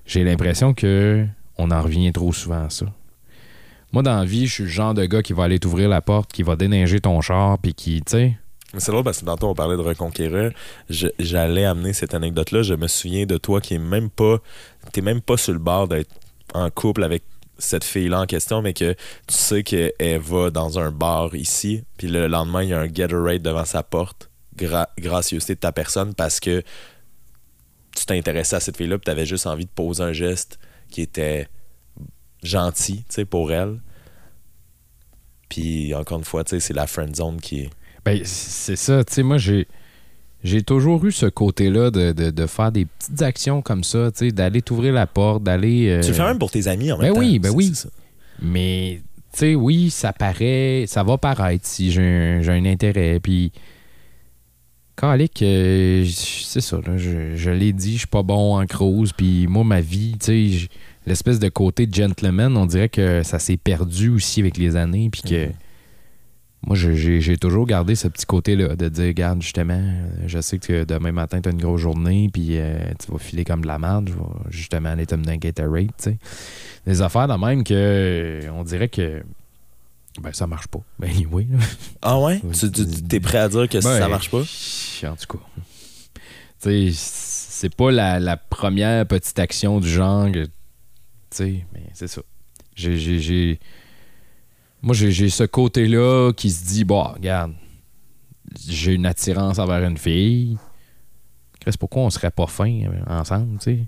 J'ai l'impression que on en revient trop souvent à ça. Moi, dans la vie, je suis le genre de gars qui va aller t'ouvrir la porte, qui va déneiger ton char, puis qui, tu sais, Mais C'est drôle parce que tantôt on parlait de reconquérir. Je- J'allais amener cette anecdote-là. Je me souviens de toi qui est même pas. T'es même pas sur le bord d'être en couple avec cette fille-là en question, mais que tu sais qu'elle va dans un bar ici, puis le lendemain, il y a un Gatorade devant sa porte. Gra de ta personne parce que tu t'intéressais à cette fille-là, puis t'avais juste envie de poser un geste qui était gentil, tu sais, pour elle. Puis encore une fois, tu sais, c'est la friend zone qui est. Ben, c'est ça. Tu sais, moi, j'ai. J'ai toujours eu ce côté-là de, de- de faire des petites actions comme ça, d'aller t'ouvrir la porte, d'aller. euh, Tu le fais même pour tes amis en Ben même temps. oui, ben oui. c'est ça. Mais, tu sais, oui, ça paraît. Ça va paraître si j'ai un, un intérêt. Puis. Calique, euh, c'est ça, là, je, je l'ai dit, je suis pas bon en cruise, puis moi, ma vie, tu sais, l'espèce de côté gentleman, on dirait que ça s'est perdu aussi avec les années, puis que Mhm. Moi, j'ai toujours gardé ce petit côté-là, de dire, regarde, justement, euh, je sais que demain matin, tu as une grosse journée, puis euh, tu vas filer comme de la merde, je vais justement aller te mener un Gatorade, tu sais. Des affaires de même que, euh, on dirait que, ben, ça marche pas. Ben, oui. Ah ouais? Tu, tu- t'es prêt à dire que Ben, ça marche pas? En tout cas. Tu sais, c'est pas la, la première petite action du genre. que- Tu sais, mais c'est ça. J'ai. Moi, j'ai ce côté-là qui se dit, bon, regarde, j'ai une attirance envers une fille. Chris, pourquoi on serait pas fin euh, ensemble, tu sais?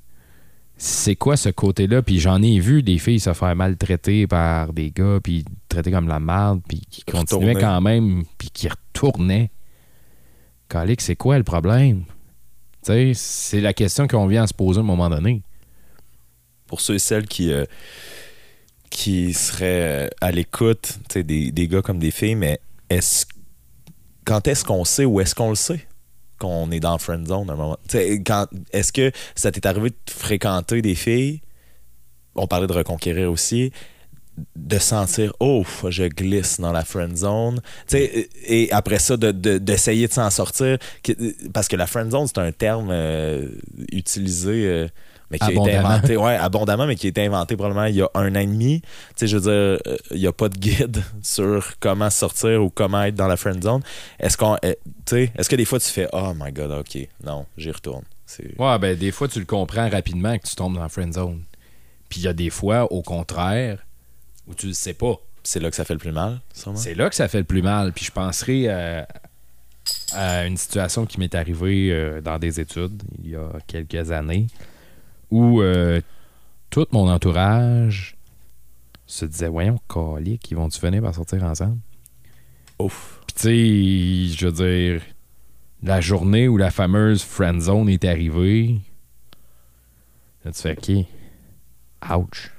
C'est quoi ce côté-là? Puis j'en ai vu des filles se faire maltraiter par des gars, puis traiter comme la merde, puis qui continuaient Retourner. quand même, puis qui retournaient. Calique, c'est quoi le problème? Tu sais, c'est la question qu'on vient à se poser à un moment donné. Pour ceux et celles qui, euh, qui seraient euh, à l'écoute, des, des gars comme des filles, mais est-ce quand est-ce qu'on sait ou est-ce qu'on le sait qu'on est dans friend zone à un moment? Est-ce que ça t'est arrivé de fréquenter des filles? On parlait de reconquérir aussi. De sentir, oh, je glisse dans la friend zone. Et après ça, de- de- d'essayer de, s'en sortir. Parce que la friend zone, c'est un terme euh, utilisé, euh, mais qui a été inventé, ouais, abondamment, mais qui a été inventé probablement il y a un an et demi. Tu sais, je veux dire, euh, il n'y a pas de guide sur comment sortir ou comment être dans la friend zone. Est-ce qu'on, euh, tu sais, est-ce que des fois tu fais, oh my god, ok, non, j'y retourne. Ouais, ben des fois, tu le comprends rapidement que tu tombes dans la friend zone. Puis il y a des fois, au contraire, où tu le sais pas. C'est là que ça fait le plus mal. C'est là que ça fait le plus mal. Puis je penserai euh, à une situation qui m'est arrivée euh, dans des études il y a quelques années où euh, tout mon entourage se disait Voyons, calique, ils vont-tu finir par sortir ensemble? Ouf. Puis tu sais, je veux dire, la journée où la fameuse friend zone est arrivée, là, tu fais OK. Ouch.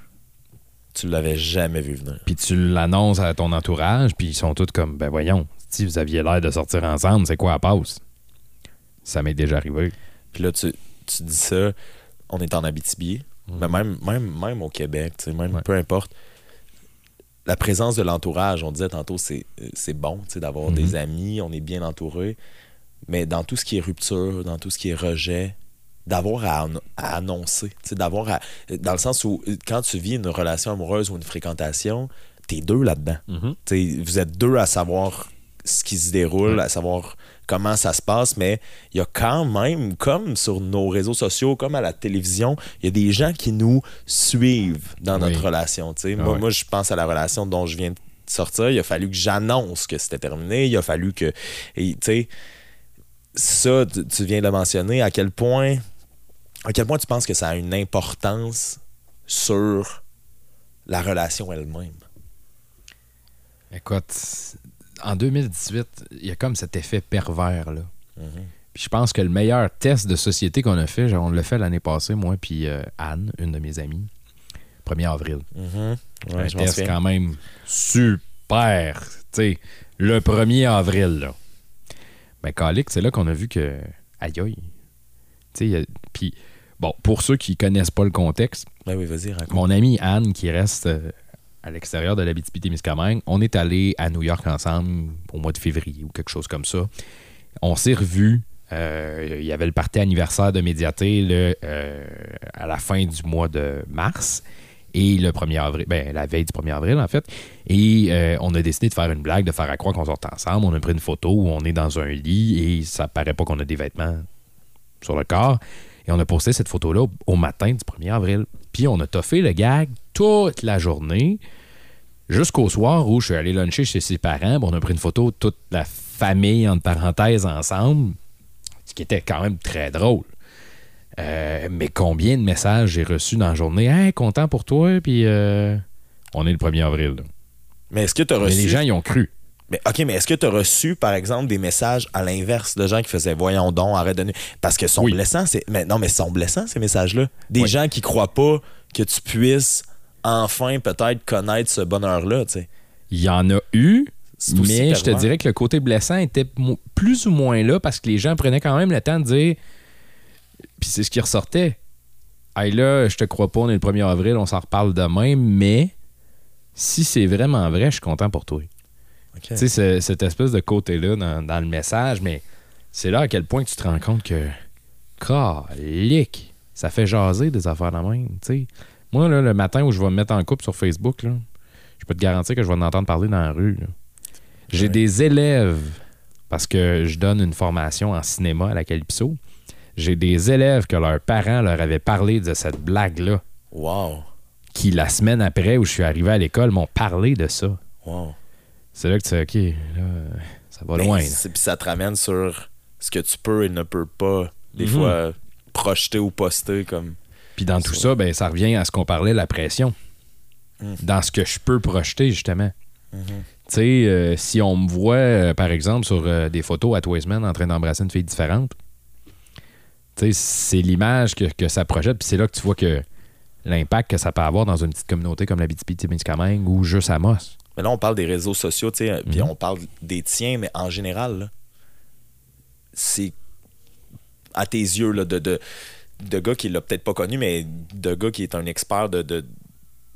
Tu l'avais jamais vu venir. Puis tu l'annonces à ton entourage, puis ils sont tous comme, ben voyons, si vous aviez l'air de sortir ensemble, c'est quoi la passe? Ça m'est déjà arrivé. Puis là, tu, tu dis ça, on est en Abitibi, mais même, même, même au Québec, tu sais, même Ouais. peu importe. La présence de l'entourage, on disait tantôt, c'est c'est bon tu sais, d'avoir des amis, on est bien entouré. Mais dans tout ce qui est rupture, dans tout ce qui est rejet, d'avoir à, à annoncer, tu sais, d'avoir à. Dans le sens où, quand tu vis une relation amoureuse ou une fréquentation, t'es deux là-dedans. Tu sais, vous êtes deux à savoir ce qui se déroule, à savoir comment ça se passe, mais il y a quand même, comme sur nos réseaux sociaux, comme à la télévision, il y a des gens qui nous suivent dans notre Oui. relation. Ah moi, ouais. moi, je pense à la relation dont je viens de sortir. Il a fallu que j'annonce que c'était terminé. Il a fallu que. et, Tu sais, ça, tu, tu viens de le mentionner, à quel point. À quel point tu penses que ça a une importance sur la relation elle-même? Écoute, en 2018, il y a comme cet effet pervers, là. Puis je pense que le meilleur test de société qu'on a fait, genre, on l'a fait l'année passée, moi, puis euh, Anne, une de mes amies, 1er avril. Mhm. Ouais, un test quand même super. Tu sais, le 1er avril, là. Ben, c'est là qu'on a vu que. Aïe aïe. Tu sais, puis, bon, pour ceux qui connaissent pas le contexte, Ben oui, vas-y, raconte. mon amie Anne, qui reste euh, à l'extérieur de l'Abitibi-Témiscamingue, on est allé à New York ensemble au mois de février ou quelque chose comme ça. On s'est revus. euh, Il y avait le party anniversaire de Médiaté euh, à la fin du mois de mars et le 1er avril, ben, la veille du 1er avril en fait. Et euh, on a décidé de faire une blague, de faire à croire qu'on sort ensemble. On a pris une photo où on est dans un lit et ça paraît pas qu'on a des vêtements sur le corps. Et on a posté cette photo-là au matin du 1er avril. Puis on a toffé le gag toute la journée jusqu'au soir où je suis allé luncher chez ses parents. Bon, on a pris une photo de toute la famille, entre parenthèses, ensemble, ce qui était quand même très drôle. Euh, mais combien de messages j'ai reçus dans la journée? Hey, content pour toi, puis euh, on est le 1er avril. là. Mais est-ce que tu as Mais reçu. les gens y ont cru. Mais, OK, mais est-ce que tu as reçu, par exemple, des messages à l'inverse de gens qui faisaient Voyons donc, arrête de. nu- Parce que sont Oui. blessants. c'est- Mais non, mais sont blessants, ces messages-là. Des Oui. gens qui croient pas que tu puisses enfin peut-être connaître ce bonheur-là, tu sais. Il y en a eu, Mais je te dirais que le côté blessant était plus ou moins là parce que les gens prenaient quand même le temps de dire. Puis c'est ce qui ressortait. Hey là, je te crois pas, on est le 1er avril, on s'en reparle demain, mais si c'est vraiment vrai, je suis content pour toi. Tu sais, ce- cette espèce de côté-là dans, dans le message, mais c'est là à quel point tu te rends compte que. Calique! Ça fait jaser des affaires de même, tu sais. Moi, là, le matin où je vais me mettre en couple sur Facebook, là, je peux te garantir que je vais en entendre parler dans la rue. J'ai des élèves, parce que je donne une formation en cinéma à la Calypso. J'ai des élèves que leurs parents leur avaient parlé de cette blague-là, Wow. qui la semaine après où je suis arrivé à l'école m'ont parlé de ça. Wow. C'est là que tu sais, OK, là, ça va Mais loin. Puis ça te ramène sur ce que tu peux et ne peux pas, des Mhm. fois, projeter ou poster comme. Puis dans tout Ça. ça, ben, ça revient à ce qu'on parlait, la pression. Mm. Dans ce que je peux projeter, justement. Mhm. Tu sais, euh, si on me voit, euh, par exemple, sur euh, des photos à Twiceman en train d'embrasser une fille différente, tu sais, c'est l'image que, que ça projette. Puis c'est là que tu vois que l'impact que ça peut avoir dans une petite communauté comme la BTP-Témiscamingue ou juste à Moss. Mais là, on parle des réseaux sociaux, tu sais, puis Mhm. on parle des tiens, mais en général, c'est à tes yeux là, de, de, de gars qui l'a peut-être pas connu, mais de gars qui est un expert de, de,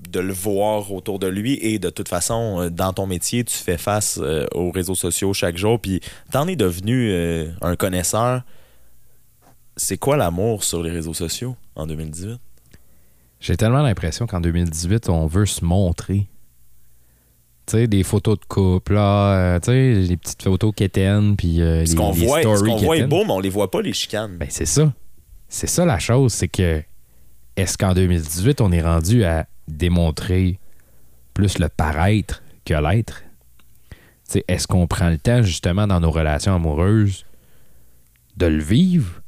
de le voir autour de lui. Et de toute façon, euh, dans ton métier, tu fais face euh, aux réseaux sociaux chaque jour, puis t'en es devenu euh, un connaisseur. C'est quoi l'amour sur les réseaux sociaux en 2018? J'ai tellement l'impression qu'en 2018, on veut se montrer. Sais, des photos de couple, là, euh, tu sais, les petites photos quétaines, puis euh, Ce les, qu'on les voit, ce qu'on voit est beau, mais on les voit pas, les chicanes. Ben, c'est ça. C'est ça la chose, c'est que est-ce qu'en 2018, on est rendu à démontrer plus le paraître que l'être? Tu sais, Est-ce qu'on prend le temps, justement, dans nos relations amoureuses, de le vivre?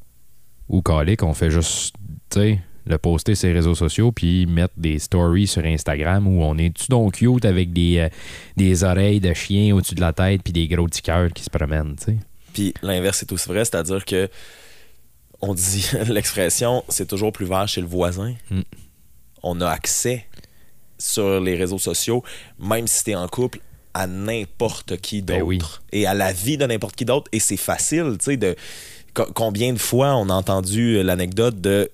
Ou calé qu'on fait juste, tu sais, le poster sur les réseaux sociaux puis mettre des stories sur Instagram où on est-tu donc cute avec des, euh, des oreilles de chien au-dessus de la tête puis des gros petits cœurs qui se promènent, tu sais? Puis l'inverse est aussi vrai, c'est-à-dire que on dit l'expression c'est toujours plus vert chez le voisin. Mm. On a accès sur les réseaux sociaux, même si t'es en couple, à n'importe qui d'autre. Ben oui. Et à la vie de n'importe qui d'autre. Et c'est facile, tu sais, de. co- Combien de fois on a entendu l'anecdote de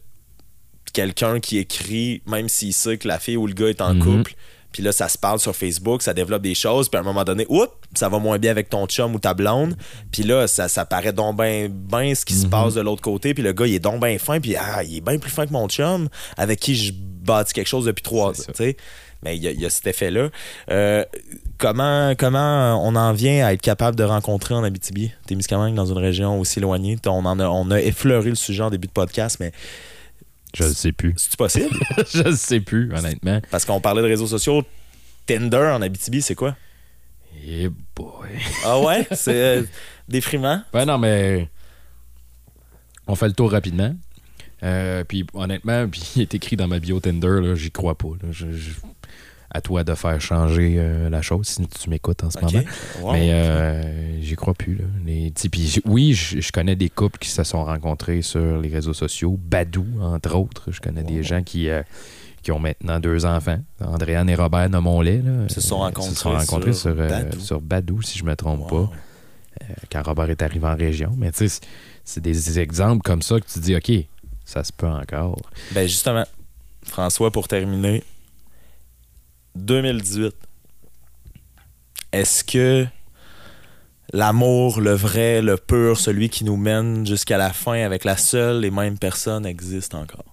quelqu'un qui écrit, même s'il sait que la fille ou le gars est en Mhm. couple, puis là, ça se parle sur Facebook, ça développe des choses, puis à un moment donné, oups, ça va moins bien avec ton chum ou ta blonde, puis là, ça, ça paraît donc ben, ben ce qui se Mhm. passe de l'autre côté, puis le gars, il est donc ben fin, puis ah, il est bien plus fin que mon chum, avec qui je bâtis quelque chose depuis trois ans, tu sais. Mais il y, a- il y a cet effet-là. Euh, comment, comment on en vient à être capable de rencontrer en Abitibi, Témiscamingue, dans une région aussi éloignée? On, en a, on a effleuré le sujet en début de podcast, mais Je le sais plus. c'est-tu possible? je le sais plus, honnêtement. Parce qu'on parlait de réseaux sociaux. Tinder en Abitibi, c'est quoi? Eh boy. Ah ouais? C'est euh, déprimant. Ben non, mais on fait le tour rapidement. Euh, puis honnêtement, puis il est écrit dans ma bio Tinder, là, j'y crois pas. là. Je- je- à toi de faire changer euh, la chose si tu m'écoutes en ce moment. Wow. Mais euh, j'y crois plus. Là. Les, oui, je connais des couples qui se sont rencontrés sur les réseaux sociaux. Badou, entre autres. Je connais Wow. des gens qui, euh, qui ont maintenant deux enfants. Andréane et Robert. Ils se sont rencontrés se sont rencontrés sur sur, Badou. sur Badou, si je me trompe Wow. pas quand Robert est arrivé en région. Mais tu sais, c'est- c'est des exemples comme ça que tu dis, OK, ça se peut encore. Ben justement, François, pour terminer, 2018. Est-ce que l'amour, le vrai, le pur, celui qui nous mène jusqu'à la fin avec la seule et même personne existe encore?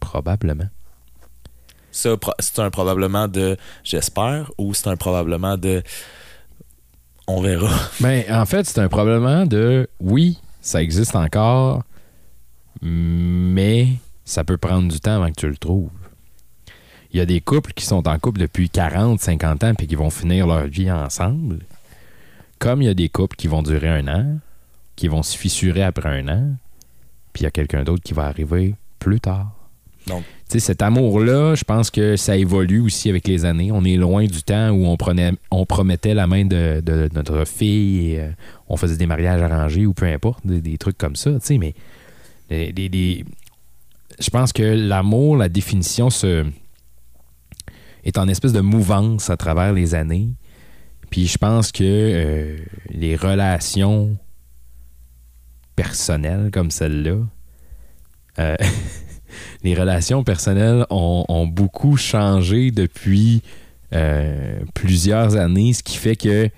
Probablement. Ça, c'est un probablement de j'espère ou c'est un probablement de on verra. Ben, en fait, c'est un probablement de oui, ça existe encore, mais ça peut prendre du temps avant que tu le trouves. Il y a des couples qui sont en couple depuis 40, 50 ans puis qui vont finir leur vie ensemble. Comme il y a des couples qui vont durer un an, qui vont se fissurer après un an, puis il y a quelqu'un d'autre qui va arriver plus tard. Donc- Tu sais, cet amour-là, je pense que ça évolue aussi avec les années. On est loin du temps où on, prenait, on promettait la main de, de notre fille et euh, on faisait des mariages arrangés ou peu importe, des, des trucs comme ça, tu sais, mais les- les- les- je pense que l'amour, la définition se, est en espèce de mouvance à travers les années. Puis je pense que euh, les relations personnelles comme celle-là, euh, les relations personnelles ont, beaucoup changé depuis euh, plusieurs années, ce qui fait que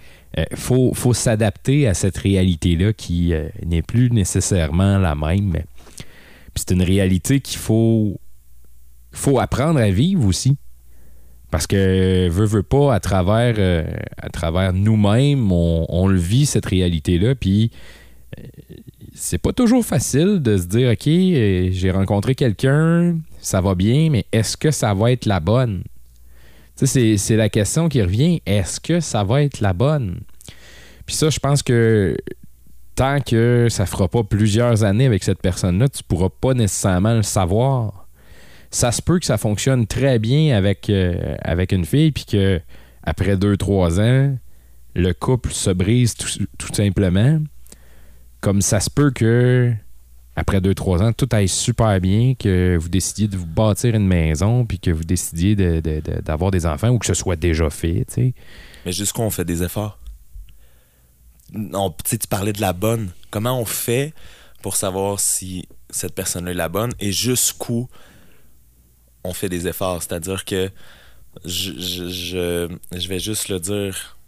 faut, faut s'adapter à cette réalité-là qui n'est plus nécessairement la même. Puis c'est une réalité qu'il faut, faut apprendre à vivre aussi. Parce que, veut, veut pas, à travers, euh, à travers nous-mêmes, on, on le vit, cette réalité-là. Puis, euh, c'est pas toujours facile de se dire, OK, euh, j'ai rencontré quelqu'un, ça va bien, mais est-ce que ça va être la bonne? C'est la question qui revient. Est-ce que ça va être la bonne? Puis ça, je pense que tant que ça fera pas plusieurs années avec cette personne-là, tu pourras pas nécessairement le savoir ça se peut que ça fonctionne très bien avec, euh, une fille, puis que après deux, trois ans, le couple se brise tout, simplement. Comme ça se peut que après deux, trois ans, tout aille super bien, que vous décidiez de vous bâtir une maison, puis que vous décidiez d'avoir des enfants, ou que ce soit déjà fait. Mais jusqu'où on fait des efforts? On- tu parlais de la bonne. Comment on fait pour savoir si cette personne-là est la bonne et jusqu'où on fait des efforts? C'est-à-dire que je, je, je, je vais juste le dire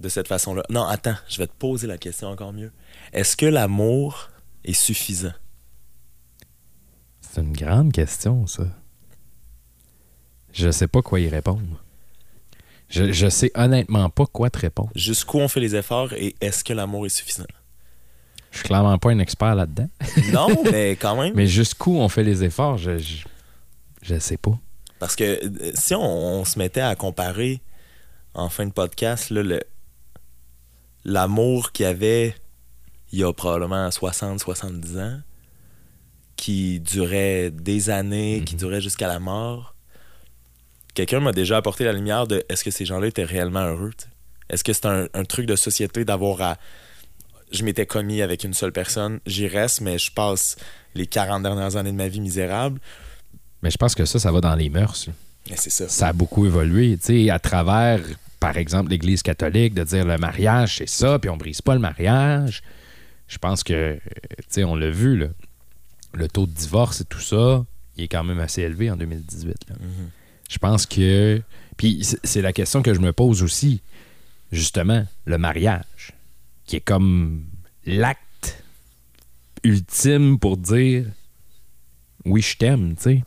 de cette façon-là. Non, attends, je vais te poser la question encore mieux. Est-ce que l'amour est suffisant? C'est une grande question, ça. Je sais pas quoi y répondre. Je, je sais honnêtement pas quoi te répondre. Jusqu'où on fait les efforts et est-ce que l'amour est suffisant? Je suis clairement pas un expert là-dedans. Non, mais quand même. Mais jusqu'où on fait les efforts, je, je, je sais pas. Parce que si on, on se mettait à comparer en fin de podcast là, le- l'amour qu'il y avait il y a probablement 60-70 ans, qui durait des années, qui Mhm. durait jusqu'à la mort, quelqu'un m'a déjà apporté la lumière de est-ce que ces gens-là étaient réellement heureux? Est-ce que c'est un, un truc de société d'avoir à. Je m'étais commis avec une seule personne, j'y reste, mais je passe les 40 dernières années de ma vie misérable. Mais je pense que ça, ça va dans les mœurs. c'est ça. Ça a beaucoup évolué, tu sais, à travers, par exemple, l'Église catholique, de dire le mariage, c'est ça, puis on brise pas le mariage. Je pense que, tu sais, on l'a vu, là, le taux de divorce et tout ça, il est quand même assez élevé en 2018. là. Mhm. Je pense que. Puis c'est la question que je me pose aussi. Justement, le mariage, qui est comme l'acte ultime pour dire oui, je t'aime, tu sais.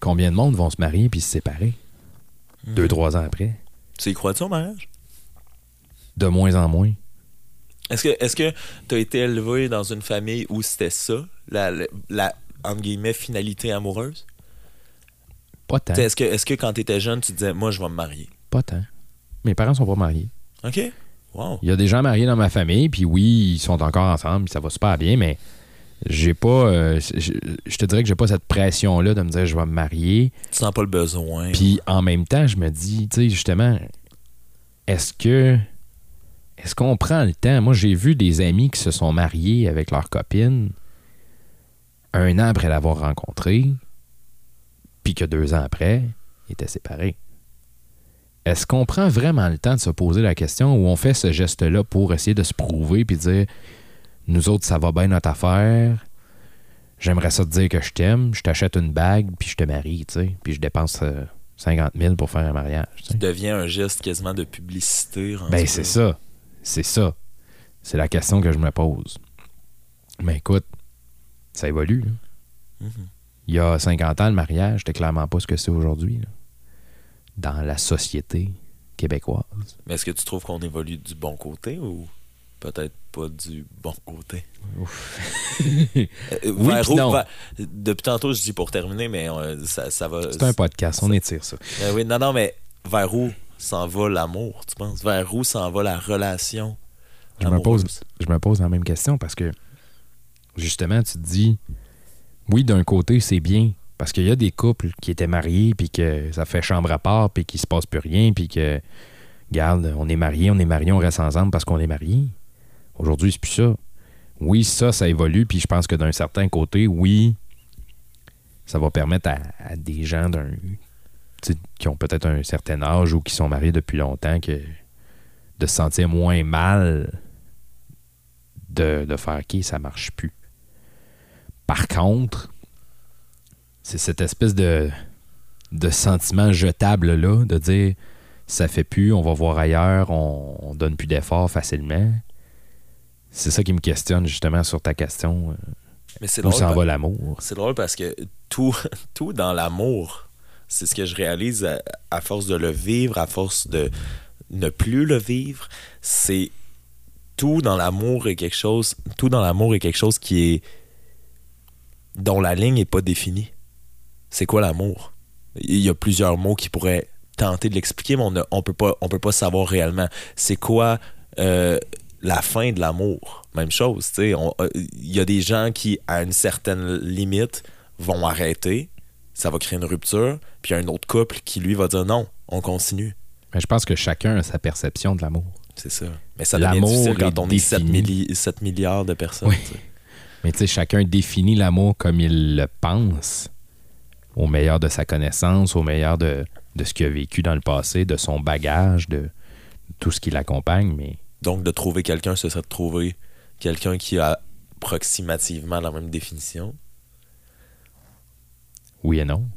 Combien de monde vont se marier puis se séparer? Deux, trois ans après? Tu y crois-tu au mariage? De moins en moins. Est-ce que est-ce que tu as été élevé dans une famille où c'était ça, la, la, la, entre guillemets, finalité amoureuse? Pas tant. Est-ce que, est que quand tu étais jeune, tu disais, moi, je vais me marier? Pas tant. Mes parents sont pas mariés. OK? Wow. Il y a des gens mariés dans ma famille, puis oui, ils sont encore ensemble, puis ça va super bien, mais j'ai pas. euh, je, je te dirais que j'ai pas cette pression-là de me dire je vais me marier. Tu sens pas le besoin. Puis en même temps, je me dis, tu sais, justement, est-ce que. Est-ce qu'on prend le temps? Moi, j'ai vu des amis qui se sont mariés avec leur copine un an après l'avoir rencontrée, puis que deux ans après, ils étaient séparés. Est-ce qu'on prend vraiment le temps de se poser la question ou on fait ce geste-là pour essayer de se prouver puis dire nous autres, ça va bien notre affaire, j'aimerais ça te dire que je t'aime, je t'achète une bague puis je te marie, tu sais, puis je dépense euh, 50 000 pour faire un mariage. tu deviens un geste quasiment de publicité. Ben, c'est ça. C'est ça. C'est la question que je me pose. Mais écoute, ça évolue. là. Mhm. Il y a 50 ans, le mariage, c'était clairement pas ce que c'est aujourd'hui. Dans la société québécoise. Mais est-ce que tu trouves qu'on évolue du bon côté ou? Peut-être pas du bon côté? Euh, Oui, vers puis où- non. vers- depuis tantôt, je dis pour terminer, mais euh, ça, ça va. C'est un podcast, on étire ça. Euh, oui, non, non, mais vers où s'en va l'amour, tu penses? Vers où s'en va la relation? Je me, pose, je me pose la même question parce que, justement, tu te dis, oui, d'un côté, c'est bien. Parce qu'il y a des couples qui étaient mariés, puis que ça fait chambre à part, puis qu'il se passe plus rien, puis que, regarde, on est mariés, on est mariés, on reste ensemble parce qu'on est mariés. Aujourd'hui, c'est plus ça. Oui, ça, ça évolue, puis je pense que d'un certain côté, oui, ça va permettre à, des gens d'un qui ont peut-être un certain âge ou qui sont mariés depuis longtemps de se sentir moins mal de, faire OK, ça marche plus. Par contre, c'est cette espèce de, sentiment jetable-là, de dire ça fait plus, on va voir ailleurs, on, on donne plus d'efforts facilement. C'est ça qui me questionne justement sur ta question. euh, Mais c'est Où drôle, s'en va l'amour? c'est drôle parce que tout, tout dans l'amour, c'est ce que je réalise à, à force de le vivre, à force de ne plus le vivre, c'est tout dans l'amour est quelque chose, tout dans l'amour est quelque chose qui est dont la ligne est pas définie. C'est quoi l'amour? Il y a plusieurs mots qui pourraient tenter de l'expliquer, mais on ne on peut pas on peut pas savoir réellement. C'est quoi euh, la fin de l'amour Même chose, tu sais. euh, Il y a des gens qui, à une certaine limite, vont arrêter. Ça va créer une rupture. Puis il y a un autre couple qui, lui, va dire non, on continue. Mais je pense que chacun a sa perception de l'amour. C'est ça. Mais ça devient difficile quand on est 7, défini. milli- 7 milliards de personnes. Oui. Mais tu sais, chacun définit l'amour comme il le pense, au meilleur de sa connaissance, au meilleur de, de ce qu'il a vécu dans le passé, de son bagage, de tout ce qui l'accompagne. Mais Donc, de trouver quelqu'un, ce serait de trouver quelqu'un qui a approximativement la même définition? oui et non.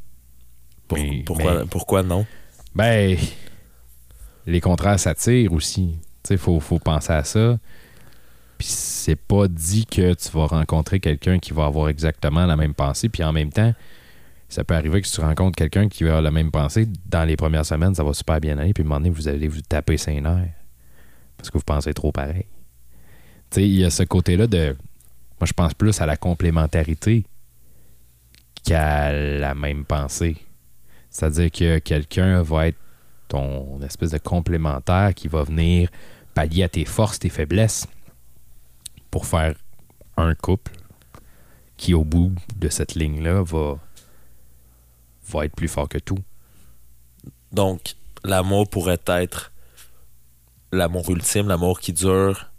Pour- Mais- pourquoi, mais- pourquoi non? Ben, les contraires s'attirent aussi. Tu sais, faut, faut penser à ça. Puis c'est pas dit que tu vas rencontrer quelqu'un qui va avoir exactement la même pensée. Puis en même temps, ça peut arriver que si tu rencontres quelqu'un qui va avoir la même pensée, dans les premières semaines, ça va super bien aller. Puis à un moment donné, vous allez vous taper ses nerfs. Parce que vous pensez trop pareil? Tu sais, il y a ce côté-là de. Moi, je pense plus à la complémentarité qu'à la même pensée. C'est-à-dire que quelqu'un va être ton espèce de complémentaire qui va venir pallier à tes forces, tes faiblesses pour faire un couple qui, au bout de cette ligne-là, va, va être plus fort que tout. Donc, l'amour pourrait être l'amour ultime, l'amour qui dure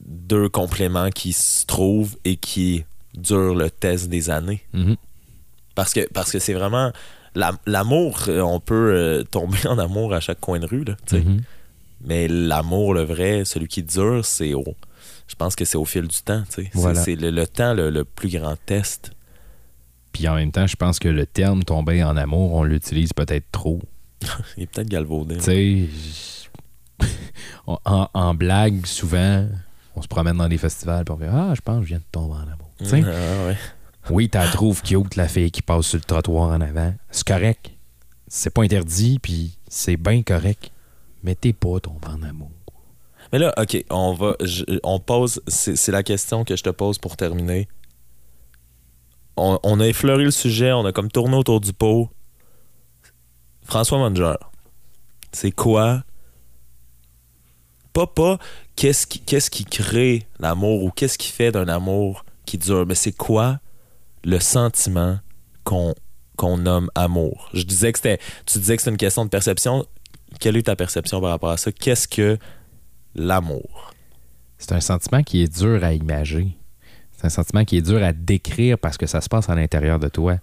deux compléments qui se trouvent et qui durent le test des années. Mhm. Parce que parce que c'est vraiment la- l'amour, euh, on peut euh, tomber en amour à chaque coin de rue, là. Mhm. mais l'amour, le vrai, celui qui dure, c'est au. Je pense que c'est au fil du temps, Voilà. C'est le, le temps le, le plus grand test. Puis en même temps, je pense que le terme tomber en amour, on l'utilise peut-être trop. Il est peut-être galvaudé. Tu sais, en, en blague, souvent, on se promène dans des festivals et on fait Ah, je pense que je viens de tomber en amour. Tu sais, Ah, ouais. Oui, tu la trouves cute, la fille qui passe sur le trottoir en avant. C'est correct. C'est pas interdit, puis c'est bien correct. Mais t'es pas tombé en amour. Mais là, OK, on va. je- on pose. C'est c'est la question que je te pose pour terminer. On, on a effleuré le sujet, on a comme tourné autour du pot. François Manger, c'est quoi? Pas pas qu'est-ce qui, crée l'amour ou qu'est-ce qui fait d'un amour qui dure, mais c'est quoi le sentiment qu'on nomme amour? Je disais que c'était. Tu disais que c'était une question de perception. Quelle est ta perception par rapport à ça? Qu'est-ce que l'amour? C'est un sentiment qui est dur à imager. C'est un sentiment qui est dur à décrire parce que ça se passe à l'intérieur de toi.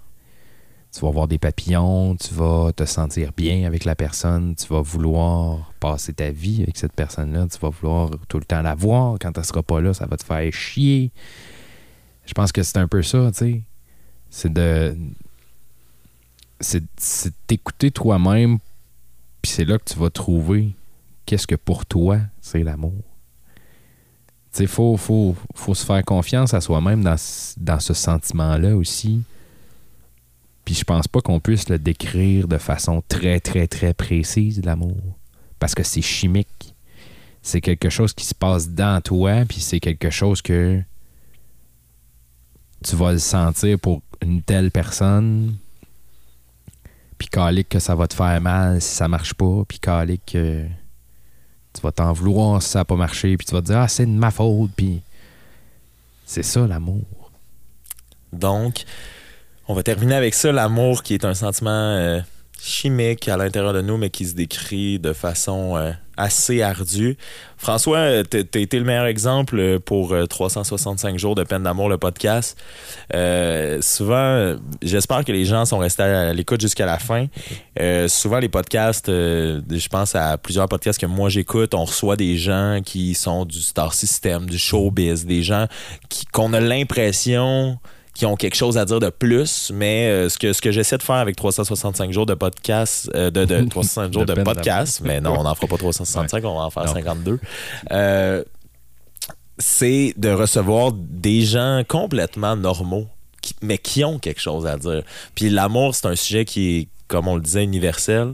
Tu vas avoir des papillons, tu vas te sentir bien avec la personne, tu vas vouloir passer ta vie avec cette personne-là, tu vas vouloir tout le temps la voir. Quand elle sera pas là, ça va te faire chier. Je pense que c'est un peu ça, tu sais. C'est de. C'est t'écouter toi-même, puis c'est là que tu vas trouver qu'est-ce que pour toi, c'est l'amour. Tu sais, faut, faut, faut se faire confiance à soi-même dans, dans ce sentiment-là aussi. Puis je pense pas qu'on puisse le décrire de façon très, très, très précise, l'amour. Parce que c'est chimique. C'est quelque chose qui se passe dans toi, puis c'est quelque chose que tu vas le sentir pour une telle personne. Puis calique que ça va te faire mal si ça marche pas. Puis calique que tu vas t'en vouloir si ça n'a pas marché. Puis tu vas te dire, ah, c'est de ma faute. Puis c'est ça l'amour. Donc, on va terminer avec ça, l'amour qui est un sentiment euh, chimique à l'intérieur de nous, mais qui se décrit de façon euh, assez ardue. François, euh, t'as t'as été le meilleur exemple pour euh, 365 jours de peine d'amour, le podcast. Souvent, j'espère que les gens sont restés à l'écoute jusqu'à la fin. Souvent, les podcasts, je pense à plusieurs podcasts que moi j'écoute, on reçoit des gens qui sont du star system, du showbiz, des gens qu'on a l'impression qui ont quelque chose à dire de plus, mais euh, ce que ce que j'essaie de faire avec 365 jours de podcast, euh, de, de 365 jours De podcast, mais non, on n'en fera pas 365, on va en faire Non. 52. Euh, c'est de recevoir des gens complètement normaux, qui- mais qui ont quelque chose à dire. Puis l'amour, c'est un sujet qui est, comme on le disait, universel.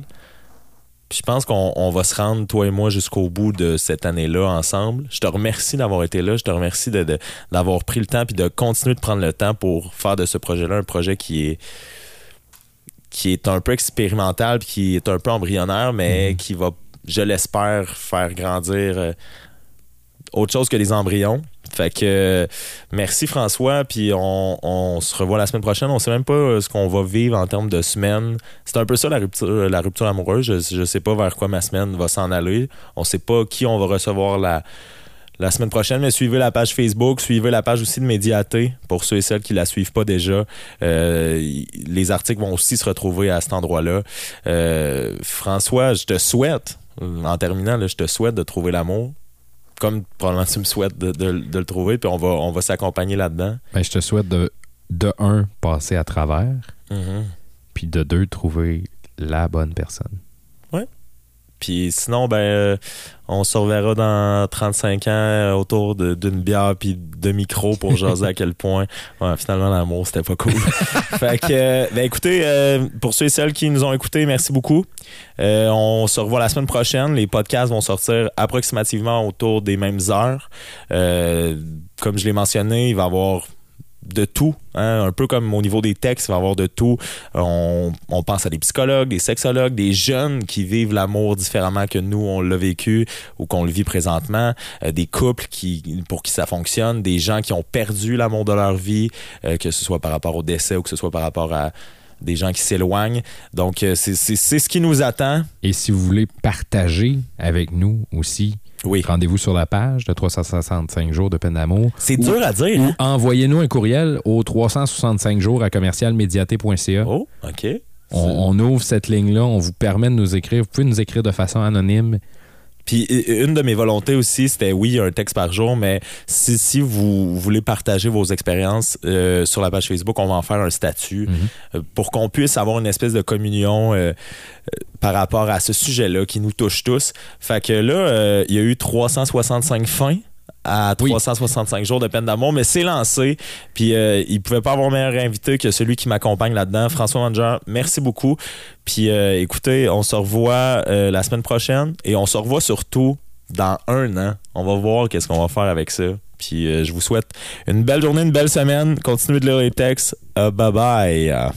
Puis je pense qu'on on va se rendre, toi et moi, jusqu'au bout de cette année-là ensemble. Je te remercie d'avoir été là. Je te remercie de- de- d'avoir pris le temps puis de continuer de prendre le temps pour faire de ce projet-là un projet qui est qui est un peu expérimental puis qui est un peu embryonnaire, mais qui va, je l'espère, faire grandir euh, autre chose que des embryons. Fait que euh, merci François, puis on, se revoit la semaine prochaine. On sait même pas euh, ce qu'on va vivre en termes de semaine. C'est un peu ça la rupture, la rupture amoureuse. Je, je sais pas vers quoi ma semaine va s'en aller. On sait pas qui on va recevoir la, la semaine prochaine, mais suivez la page Facebook, suivez la page aussi de Médiaté pour ceux et celles qui la suivent pas déjà. Euh, les articles vont aussi se retrouver à cet endroit-là. Euh, François, je te souhaite, en terminant, je te souhaite de trouver l'amour. Comme probablement tu me souhaites de, de- de le trouver, puis on va, on va s'accompagner là-dedans. Ben, je te souhaite de, de un, passer à travers, Mhm. puis de deux, trouver la bonne personne. Puis sinon, ben, euh, on se reverra dans 35 ans euh, autour d'une bière puis de micro pour jaser à quel point, ouais, finalement, l'amour, c'était pas cool. fait que, euh, ben écoutez, euh, pour ceux et celles qui nous ont écoutés, merci beaucoup. On se revoit la semaine prochaine. Les podcasts vont sortir approximativement autour des mêmes heures. Comme je l'ai mentionné, il va y avoir de tout, hein, un peu comme au niveau des textes, il va y avoir de tout. On, pense à des psychologues, des sexologues, des jeunes qui vivent l'amour différemment que nous, on l'a vécu ou qu'on le vit présentement, euh, des couples qui, pour qui ça fonctionne, des gens qui ont perdu l'amour de leur vie, euh, que ce soit par rapport au décès ou que ce soit par rapport à des gens qui s'éloignent. Donc, euh, c'est c'est- c'est ce qui nous attend. Et si vous voulez partager avec nous aussi, Oui. rendez-vous sur la page de 365 jours de peine d'amour. C'est dur à dire. Ou hein? envoyez-nous un courriel au 365 jours à commercialmédiaté.ca. Oh, OK. On, on ouvre cette ligne-là, on vous permet de nous écrire. Vous pouvez nous écrire de façon anonyme. Puis une de mes volontés aussi, c'était oui, un texte par jour, mais si, si vous voulez partager vos expériences euh, sur la page Facebook, on va en faire un statut Mhm. euh, pour qu'on puisse avoir une espèce de communion euh, par rapport à ce sujet-là qui nous touche tous. Fait que là, euh, il y a eu 365 fins à Oui. 365 jours de peine d'amour, mais c'est lancé. Puis euh, il pouvait pas avoir meilleur invité que celui qui m'accompagne là-dedans, François Manger. Merci beaucoup. Puis euh, écoutez, on se revoit euh, la semaine prochaine et on se revoit surtout dans un an. On va voir qu'est-ce qu'on va faire avec ça. Puis euh, je vous souhaite une belle journée, une belle semaine. Continuez de lire les textes. Bye bye.